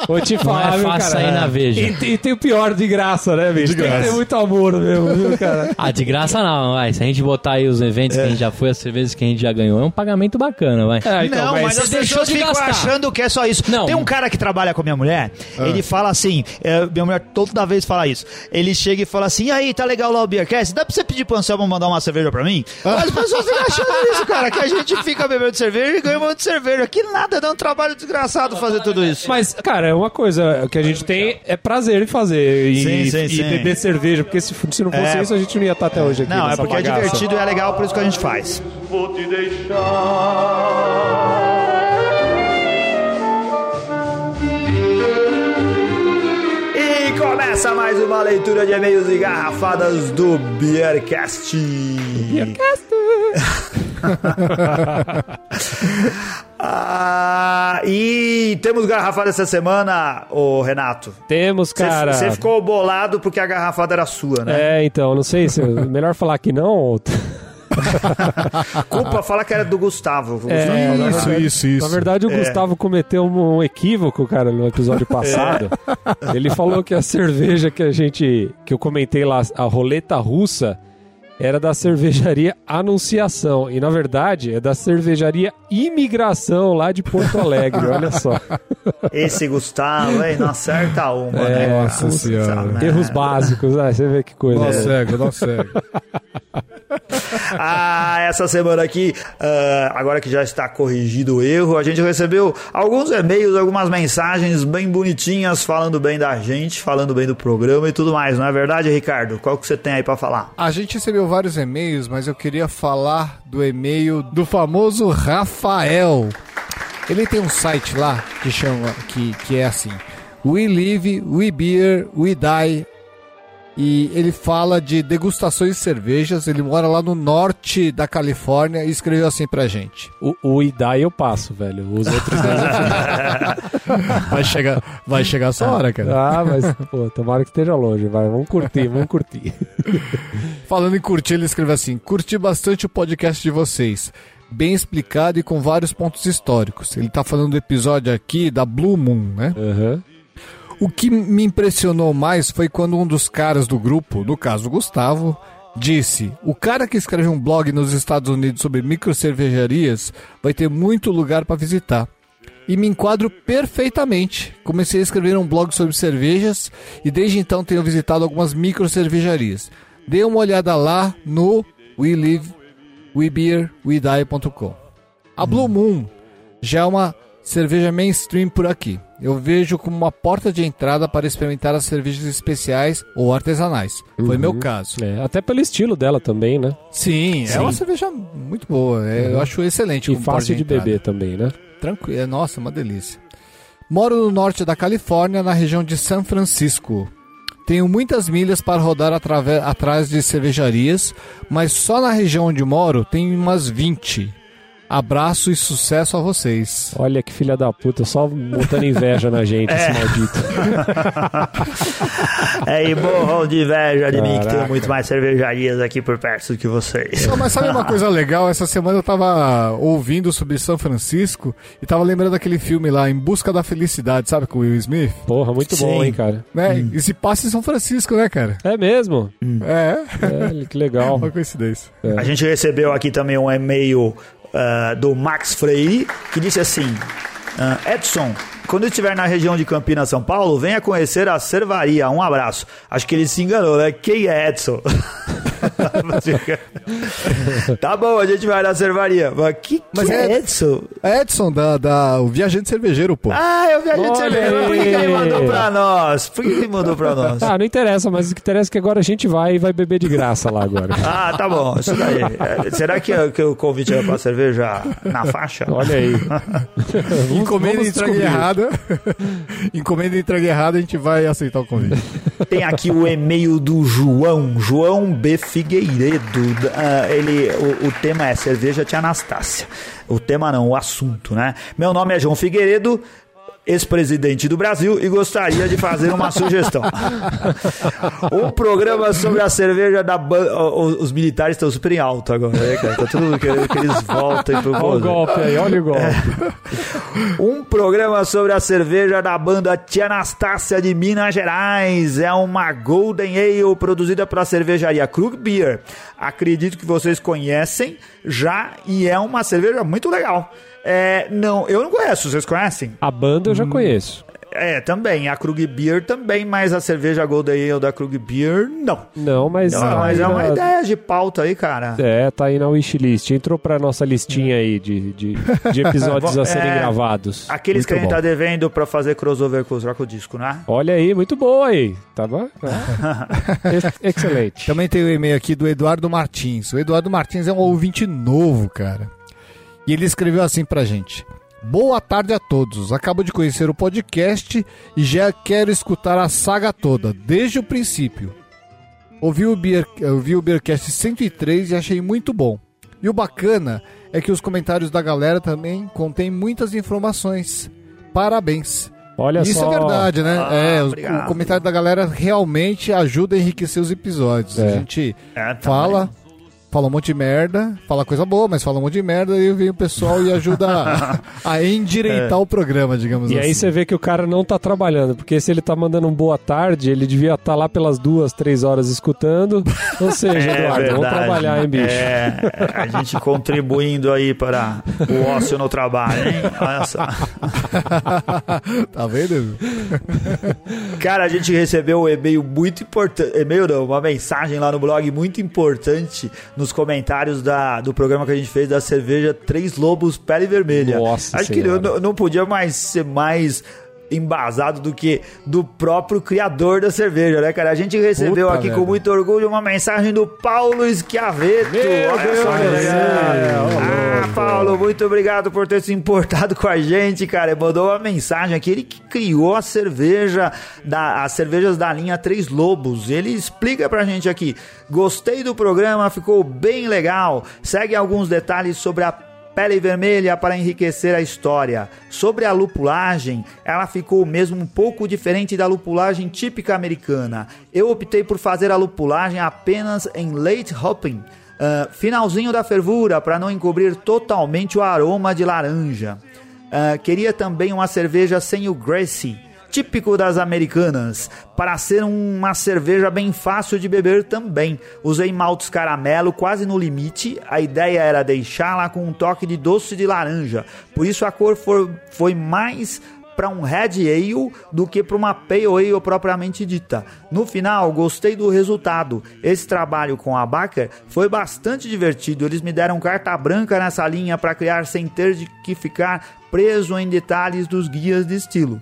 Vou te falar, é viu, fácil cara? sair na Veja. E, e tem o pior de graça, né, bicho? De Tem que graça. ter muito amor mesmo, viu, cara? Ah, de graça não, vai. Se a gente botar aí os eventos que a gente já foi, as cervejas que a gente já ganhou, é um pagamento bacana, vai. É, então, não, mas, mas as pessoas de ficam gastar. achando que é só isso. Não. Tem um cara que trabalha com a minha mulher, ele fala assim, é, minha mulher toda vez fala isso. Ele chega e fala assim, e aí, tá legal lá o Beercast? Dá pra você pedir pro Anselmo mandar uma cerveja pra mim? As pessoas ficam achando isso, cara, que a gente fica bebendo cerveja e ganha um monte de cerveja. Que nada, dá um trabalho desgraçado fazer tudo isso. Mas, cara, é uma coisa que a gente tem é prazer em fazer e, Sim, sim, e sim. beber cerveja, porque se, se não fosse É. isso a gente não ia estar até hoje aqui. Não, é porque é bagaça. divertido e é legal, por isso que a gente faz. vou te deixar. Começa mais uma leitura de e-mails e garrafadas do Beercast. [LAUGHS] ah, e temos garrafada essa semana, ô Renato. Temos, cara. Você ficou bolado porque a garrafada era sua, né? É, então, não sei se melhor falar que não. [LAUGHS] Culpa, fala que era do Gustavo. O Gustavo É, Isso, verdade- isso, isso. Na verdade, o É. Gustavo cometeu um, um equívoco, cara, no episódio [LAUGHS] passado. Ele falou que a cerveja que a gente. que eu comentei lá, a roleta russa, era da cervejaria Anunciação. E na verdade é da cervejaria Imigração lá de Porto Alegre. Olha só. Esse Gustavo, hein? Não acerta uma, É, né? nossa senhora. merda. Erros básicos, ah, você vê que coisa. Nó cego, nó cego. [LAUGHS] Ah, essa semana aqui, ah, agora que já está corrigido o erro, a gente recebeu alguns e-mails, algumas mensagens bem bonitinhas, falando bem da gente, falando bem do programa e tudo mais, não é verdade, Ricardo? Qual que você tem aí pra falar? A gente recebeu vários e-mails, mas eu queria falar do e-mail do famoso Rafael. Ele tem um site lá que chama que, que é assim: We Live, We Beer, We Die. E ele fala de degustações de cervejas. Ele mora lá no norte da Califórnia e escreveu assim pra gente. O, o Idai eu passo, velho. Os outros dois [LAUGHS] eu Vai chegar, vai chegar essa hora, cara. Ah, mas, pô, tomara que esteja longe, vai. Vamos curtir, vamos curtir. [LAUGHS] Falando em curtir, ele escreveu assim: Curti bastante o podcast de vocês. Bem explicado e com vários pontos históricos. Ele tá falando do episódio aqui da Blue Moon, né? Aham. O que me impressionou mais foi quando um dos caras do grupo, no caso Gustavo, disse: O cara que escreve um blog nos Estados Unidos sobre microcervejarias vai ter muito lugar para visitar. E me enquadro perfeitamente. Comecei a escrever um blog sobre cervejas e desde então tenho visitado algumas microcervejarias. Dê uma olhada lá no We Live, We Beer, We Die.com. A Blue Moon já é uma cerveja mainstream por aqui. Eu vejo como uma porta de entrada para experimentar as cervejas especiais ou artesanais. Foi meu caso. É, até pelo estilo dela também, né? Sim, Sim. é uma cerveja muito boa. É, Eu acho excelente. E fácil de entrada. beber também, né? Tranquilo, é, nossa, uma delícia. Moro no norte da Califórnia, na região de São Francisco. Tenho muitas milhas para rodar atrás de cervejarias, mas só na região onde moro tem umas 20. Abraço e sucesso a vocês. Olha que filha da puta, só montando inveja na gente, esse maldito. [LAUGHS] É, e morram de inveja de mim que Caraca. tem muito mais cervejarias aqui por perto do que vocês. Não, mas sabe uma coisa legal? Essa semana eu tava ouvindo sobre São Francisco e tava lembrando daquele filme lá, Em Busca da Felicidade, sabe, com o Will Smith? Porra, muito bom, Sim. hein, cara. Né? E se passa em São Francisco, né, cara? É mesmo? É, É, que legal. uma coincidência. A gente recebeu aqui também um e-mail ah, do Max Freire que disse assim: ah, Edson, quando estiver na região de Campinas, São Paulo, venha conhecer a Cervaria. Um abraço. Acho que ele se enganou, né? Quem é Edson? [LAUGHS] [LAUGHS] tá bom, a gente vai na Cervaria. Mas que, que Mas é é- Edson? É Edson, da, da, o viajante cervejeiro, pô. Ah, eu viajei de Olha cerveja. Mas Por que, ele aí. mandou pra nós? Por que ele mandou pra nós? Ah, não interessa, mas o que interessa é que agora a gente vai e vai beber de graça lá agora. [LAUGHS] Ah, tá bom, isso daí. É, Será que, que o convite era pra cerveja na faixa? Olha aí. [LAUGHS] Encomenda e entrega errada. Encomenda e entrega errada, a gente vai aceitar o convite. Tem aqui o e-mail do João, João B. Figueiredo. Ah, ele, o, o tema é cerveja de Anastácia. O tema não, o assunto, né? Meu nome é João Figueiredo, ex-presidente do Brasil, e gostaria de fazer uma sugestão. [LAUGHS] um programa sobre a cerveja da banda. Os militares estão super em alto agora, né, cara? Tá todo mundo querendo que eles voltem pro Olha o golpe aí, olha o golpe. Um programa sobre a cerveja da banda Tia Anastácia de Minas Gerais. É uma Golden Ale produzida pela cervejaria Krug Beer. Acredito que vocês conhecem já e é uma cerveja muito legal. É, não, eu não conheço, vocês conhecem? A banda eu já conheço. É, também. A Krug Beer também, mas a cerveja Golden Ale da Krug Beer, não. Não, mas. Não, mas é uma na- ideia de pauta aí, cara. É, tá aí na wishlist. Entrou pra nossa listinha aí de, de, de [LAUGHS] episódios a serem É, gravados. Aqueles Muito que a gente bom. tá devendo pra fazer crossover com os Rock Disco, né? Olha aí, muito boa aí. Tá bom? É. [LAUGHS] Ex- Excelente. Também tem o e-mail aqui do Eduardo Martins. O Eduardo Martins é um ouvinte novo, cara. E ele escreveu assim pra gente. Boa tarde a todos. Acabo de conhecer o podcast e já quero escutar a saga toda, desde o princípio. Ouvi o, Beer, ouvi o Beercast 103 e achei muito bom. E o bacana é que os comentários da galera também contêm muitas informações. Parabéns. Olha Isso só. é verdade, né? Ah, é, obrigado. o comentário da galera realmente ajuda a enriquecer os episódios. A É. gente É, tá fala, fala um monte de merda, fala coisa boa, mas fala um monte de merda e vem o pessoal e ajuda a, [LAUGHS] a endireitar o programa, digamos E assim. aí você vê que o cara não tá trabalhando, porque se ele tá mandando um boa tarde, ele devia estar lá pelas duas, três horas escutando. Ou seja, [LAUGHS] É Eduardo, vamos verdade. trabalhar, hein, bicho? É, a gente contribuindo aí para o ócio no trabalho, hein? Olha só. [LAUGHS] tá vendo? Cara, a gente recebeu um e-mail muito importante. E-mail não, uma mensagem lá no blog muito importante nos comentários da, do programa que a gente fez da cerveja Três Lobos Pele Vermelha. Nossa Acho que Senhora. não, não podia mais ser mais embasado do que do próprio criador da cerveja, né, cara? A gente recebeu Puta aqui com merda. muito orgulho uma mensagem do Paulo Schiavetto. Meu Olha Deus só legal. céu, Ah. Paulo, muito obrigado por ter se importado [LAUGHS] com a gente, cara. Ele mandou uma mensagem aqui, ele que criou a cerveja, da, as cervejas da linha Três Lobos. Ele explica pra gente aqui. Gostei do programa, ficou bem legal. Segue alguns detalhes sobre a pele vermelha para enriquecer a história. Sobre a lupulagem, ela ficou mesmo um pouco diferente da lupulagem típica americana. Eu optei por fazer a lupulagem apenas em late hopping. ah, finalzinho da fervura para não encobrir totalmente o aroma de laranja. Ah, queria também uma cerveja sem o Gracie, típico das americanas, para ser uma cerveja bem fácil de beber também. Usei maltes caramelo quase no limite, a ideia era deixá-la com um toque de doce de laranja, por isso a cor for- foi mais para um Red Ale do que para uma Pale Ale propriamente dita. No final, gostei do resultado. Esse trabalho com a Baker foi bastante divertido. Eles me deram carta branca nessa linha para criar sem ter de que ficar preso em detalhes dos guias de estilo.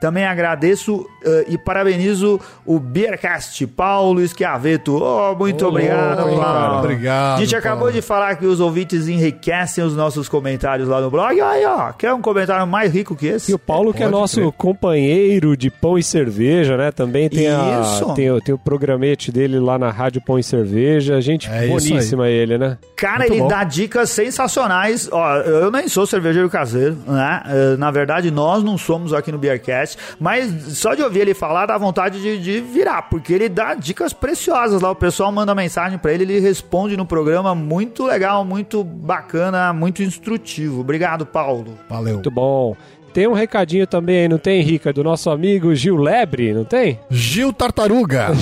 Também agradeço eh, e parabenizo o Beercast, Paulo Schiaveto. Oh, muito obrigado, hein, Paulo. cara. Obrigado, A gente acabou Paulo. de falar que os ouvintes enriquecem os nossos comentários lá no blog. Aí, ó, quer um comentário mais rico que esse? E o Paulo, que é nosso crer. companheiro de pão e cerveja, né? Também tem, a, Isso. tem, o- tem o programete dele lá na Rádio Pão e Cerveja. Gente É boníssima ele, né? Cara, Muito ele bom. dá dicas sensacionais. Ó, eu nem sou cervejeiro caseiro, né? Eh, Na verdade, nós não somos aqui no Beercast, mas só de ouvir ele falar dá vontade de, de virar, porque ele dá dicas preciosas lá. O pessoal manda mensagem pra ele, ele responde no programa. Muito legal, muito bacana, muito instrutivo. Obrigado, Paulo. Valeu. Muito bom. Tem um recadinho também aí, não tem, Rica? Do nosso amigo Gil Lebre, não tem? Gil Tartaruga. [LAUGHS]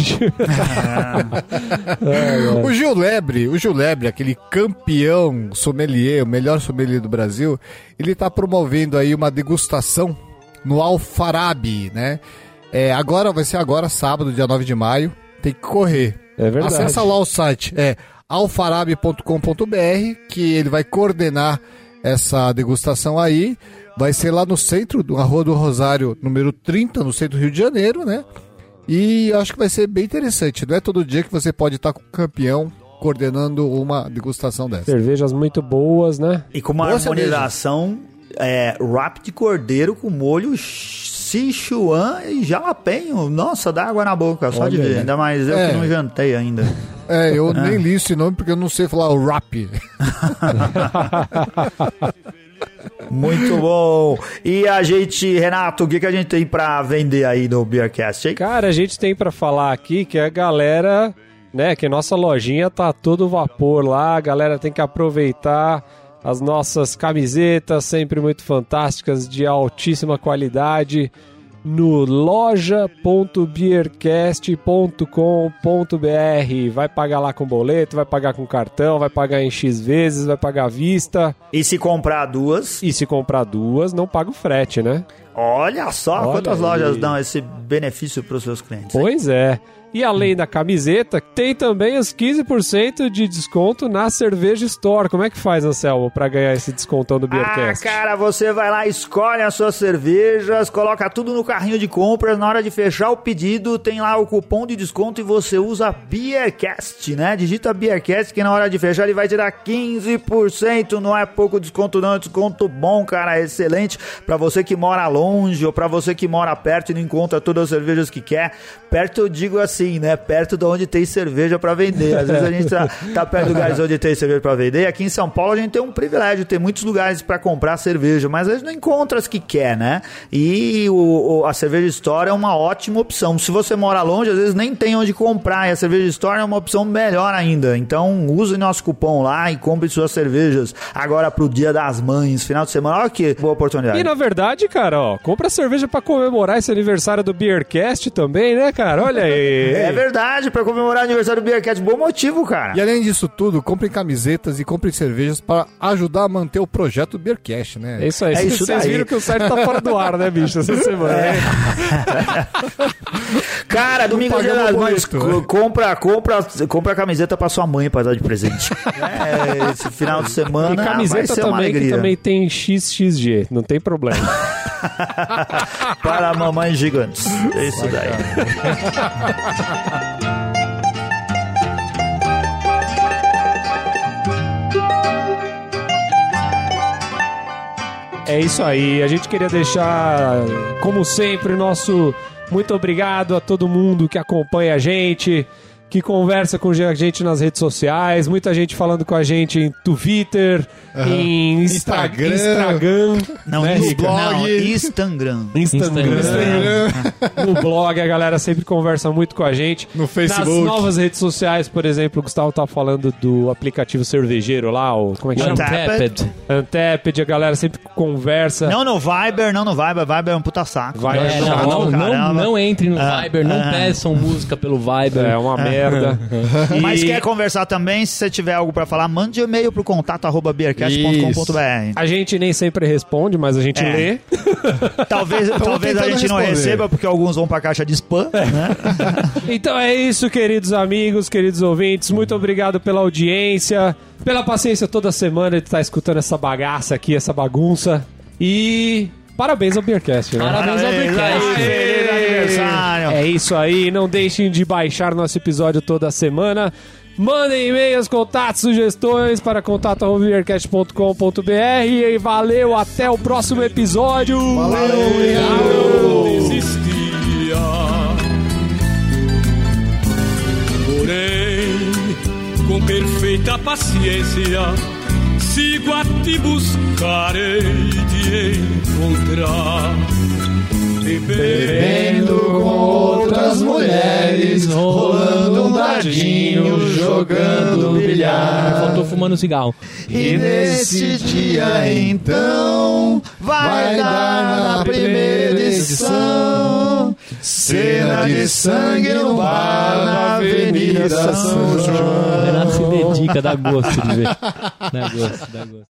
[LAUGHS] o Gil Lebre, o Gil Lebre, aquele campeão sommelier, o melhor sommelier do Brasil, ele tá promovendo aí uma degustação no Alfarabi, né? É, agora vai ser agora sábado, dia 9 de maio. Tem que correr. É verdade. Acessa lá o site, é alfarabi.com.br, que ele vai coordenar essa degustação aí. Vai ser lá no centro, na Rua do Rosário, número 30, no centro do Rio de Janeiro, né? E eu acho que vai ser bem interessante. Não é todo dia que você pode estar com o campeão coordenando uma degustação dessa. Cervejas muito boas, né? E com uma Boa harmonização é, wrap de cordeiro com molho Sichuan e jalapeño. Nossa, dá água na boca, só de Olha ver. aí. Ainda mais eu É. que não jantei ainda. É, eu [LAUGHS] nem li esse nome porque eu não sei falar o rap. [LAUGHS] Muito bom. E a gente, Renato, o que, que a gente tem pra vender aí no Beercast, hein? Cara, a gente tem pra falar aqui que a galera, né, que nossa lojinha tá todo vapor lá, a galera tem que aproveitar as nossas camisetas, sempre muito fantásticas, de altíssima qualidade, no loja.beercast.com.br. Vai pagar lá com boleto, vai pagar com cartão, vai pagar em X vezes, vai pagar à vista. E se comprar duas, E se comprar duas, não paga o frete, né? olha só Olha quantas aí. lojas dão esse benefício pros seus clientes. hein? Pois é. E além da camiseta, tem também os 15% de desconto na Cerveja Store. Como é que faz, Anselmo, pra ganhar esse descontão do Ah, Beercast? cara, você vai lá, escolhe as suas cervejas, coloca tudo no carrinho de compras. Na hora de fechar o pedido, tem lá o cupom de desconto e você usa Beercast, né? Digita Beercast que na hora de fechar ele vai te dar 15%. Não é pouco desconto, não. É desconto bom, cara. É excelente pra você que mora longe ou pra você que mora perto e não encontra todas as cervejas que quer. Perto eu digo assim, né? Perto de onde tem cerveja pra vender. Às vezes a gente tá, tá perto de lugares onde tem cerveja pra vender. Aqui em São Paulo a gente tem um privilégio, tem muitos lugares pra comprar cerveja, mas às vezes não encontra as que quer, né? E o, o- a cerveja Store é uma ótima opção. Se você mora longe, às vezes nem tem onde comprar. E a cerveja Store é uma opção melhor ainda. Então use nosso cupom lá e compre suas cervejas agora pro Dia das Mães, final de semana. Olha que boa oportunidade. E na verdade, cara, ó, compra cerveja pra comemorar esse aniversário do Beercast também, né, cara? Olha aí. É verdade, pra comemorar o aniversário do Beercat, bom motivo, cara. E além disso tudo, comprem camisetas e comprem cervejas para ajudar a manter o projeto Beercast, né? É isso aí. É isso Vocês daí. viram que o site tá fora do ar, né, bicho, essa semana. É. né? [LAUGHS] Cara, domingo dia das mães, compra, compra, compra a camiseta pra sua mãe pra dar de presente. [LAUGHS] é, esse final de semana E vai camiseta ser uma também, que também tem XXG, não tem problema. [LAUGHS] Para mamães gigantes. É isso daí. É isso aí. A gente queria deixar, como sempre, nosso muito obrigado a todo mundo que acompanha a gente, que conversa com a gente nas redes sociais, muita gente falando com a gente em Twitter, em Instra- Instagram. Instagram, Não, né, Rica? não, Instagram. Instagram. Instagram. [LAUGHS] No blog, a galera sempre conversa muito com a gente. No Facebook. Nas novas redes sociais, por exemplo, o Gustavo tá falando do aplicativo cervejeiro lá, o, como é que chama? Untapped. Untapped, a galera sempre conversa. Não no Viber, não no Viber. Viber é um puta saco. Vai- É, não, chato, não, não, caramba. não entre no Ah, Viber, não ah. peçam música pelo Viber. É uma merda. [LAUGHS] E- Mas quer conversar também, se você tiver algo pra falar, mande um e-mail pro contato arroba beercast.com.br. A gente nem sempre responde, mas a gente É. lê. [LAUGHS] Talvez, talvez a gente não responder. receba, porque alguns vão pra caixa de spam, né? [LAUGHS] Então é isso, queridos amigos, queridos ouvintes. Muito obrigado pela audiência, pela paciência toda semana de estar escutando essa bagaça aqui, essa bagunça. E Parabéns ao Beercast, né? Parabéns ao Beercast. Aniversário. É isso aí, não deixem de baixar nosso episódio toda semana. Mandem e-mails, contatos, sugestões para contato.beercast.com.br e valeu, até o próximo episódio. não desistia. Porém, com perfeita paciência, sigo a te buscar e te encontrar. Bebendo com outras mulheres, rolando um dadinho, jogando bilhar. Faltou fumando cigarro. E nesse dia então vai dar na primeira edição cena de sangue no bar na Avenida São João. Renato se dedica, dá gosto de ver. Dá gosto, dá gosto.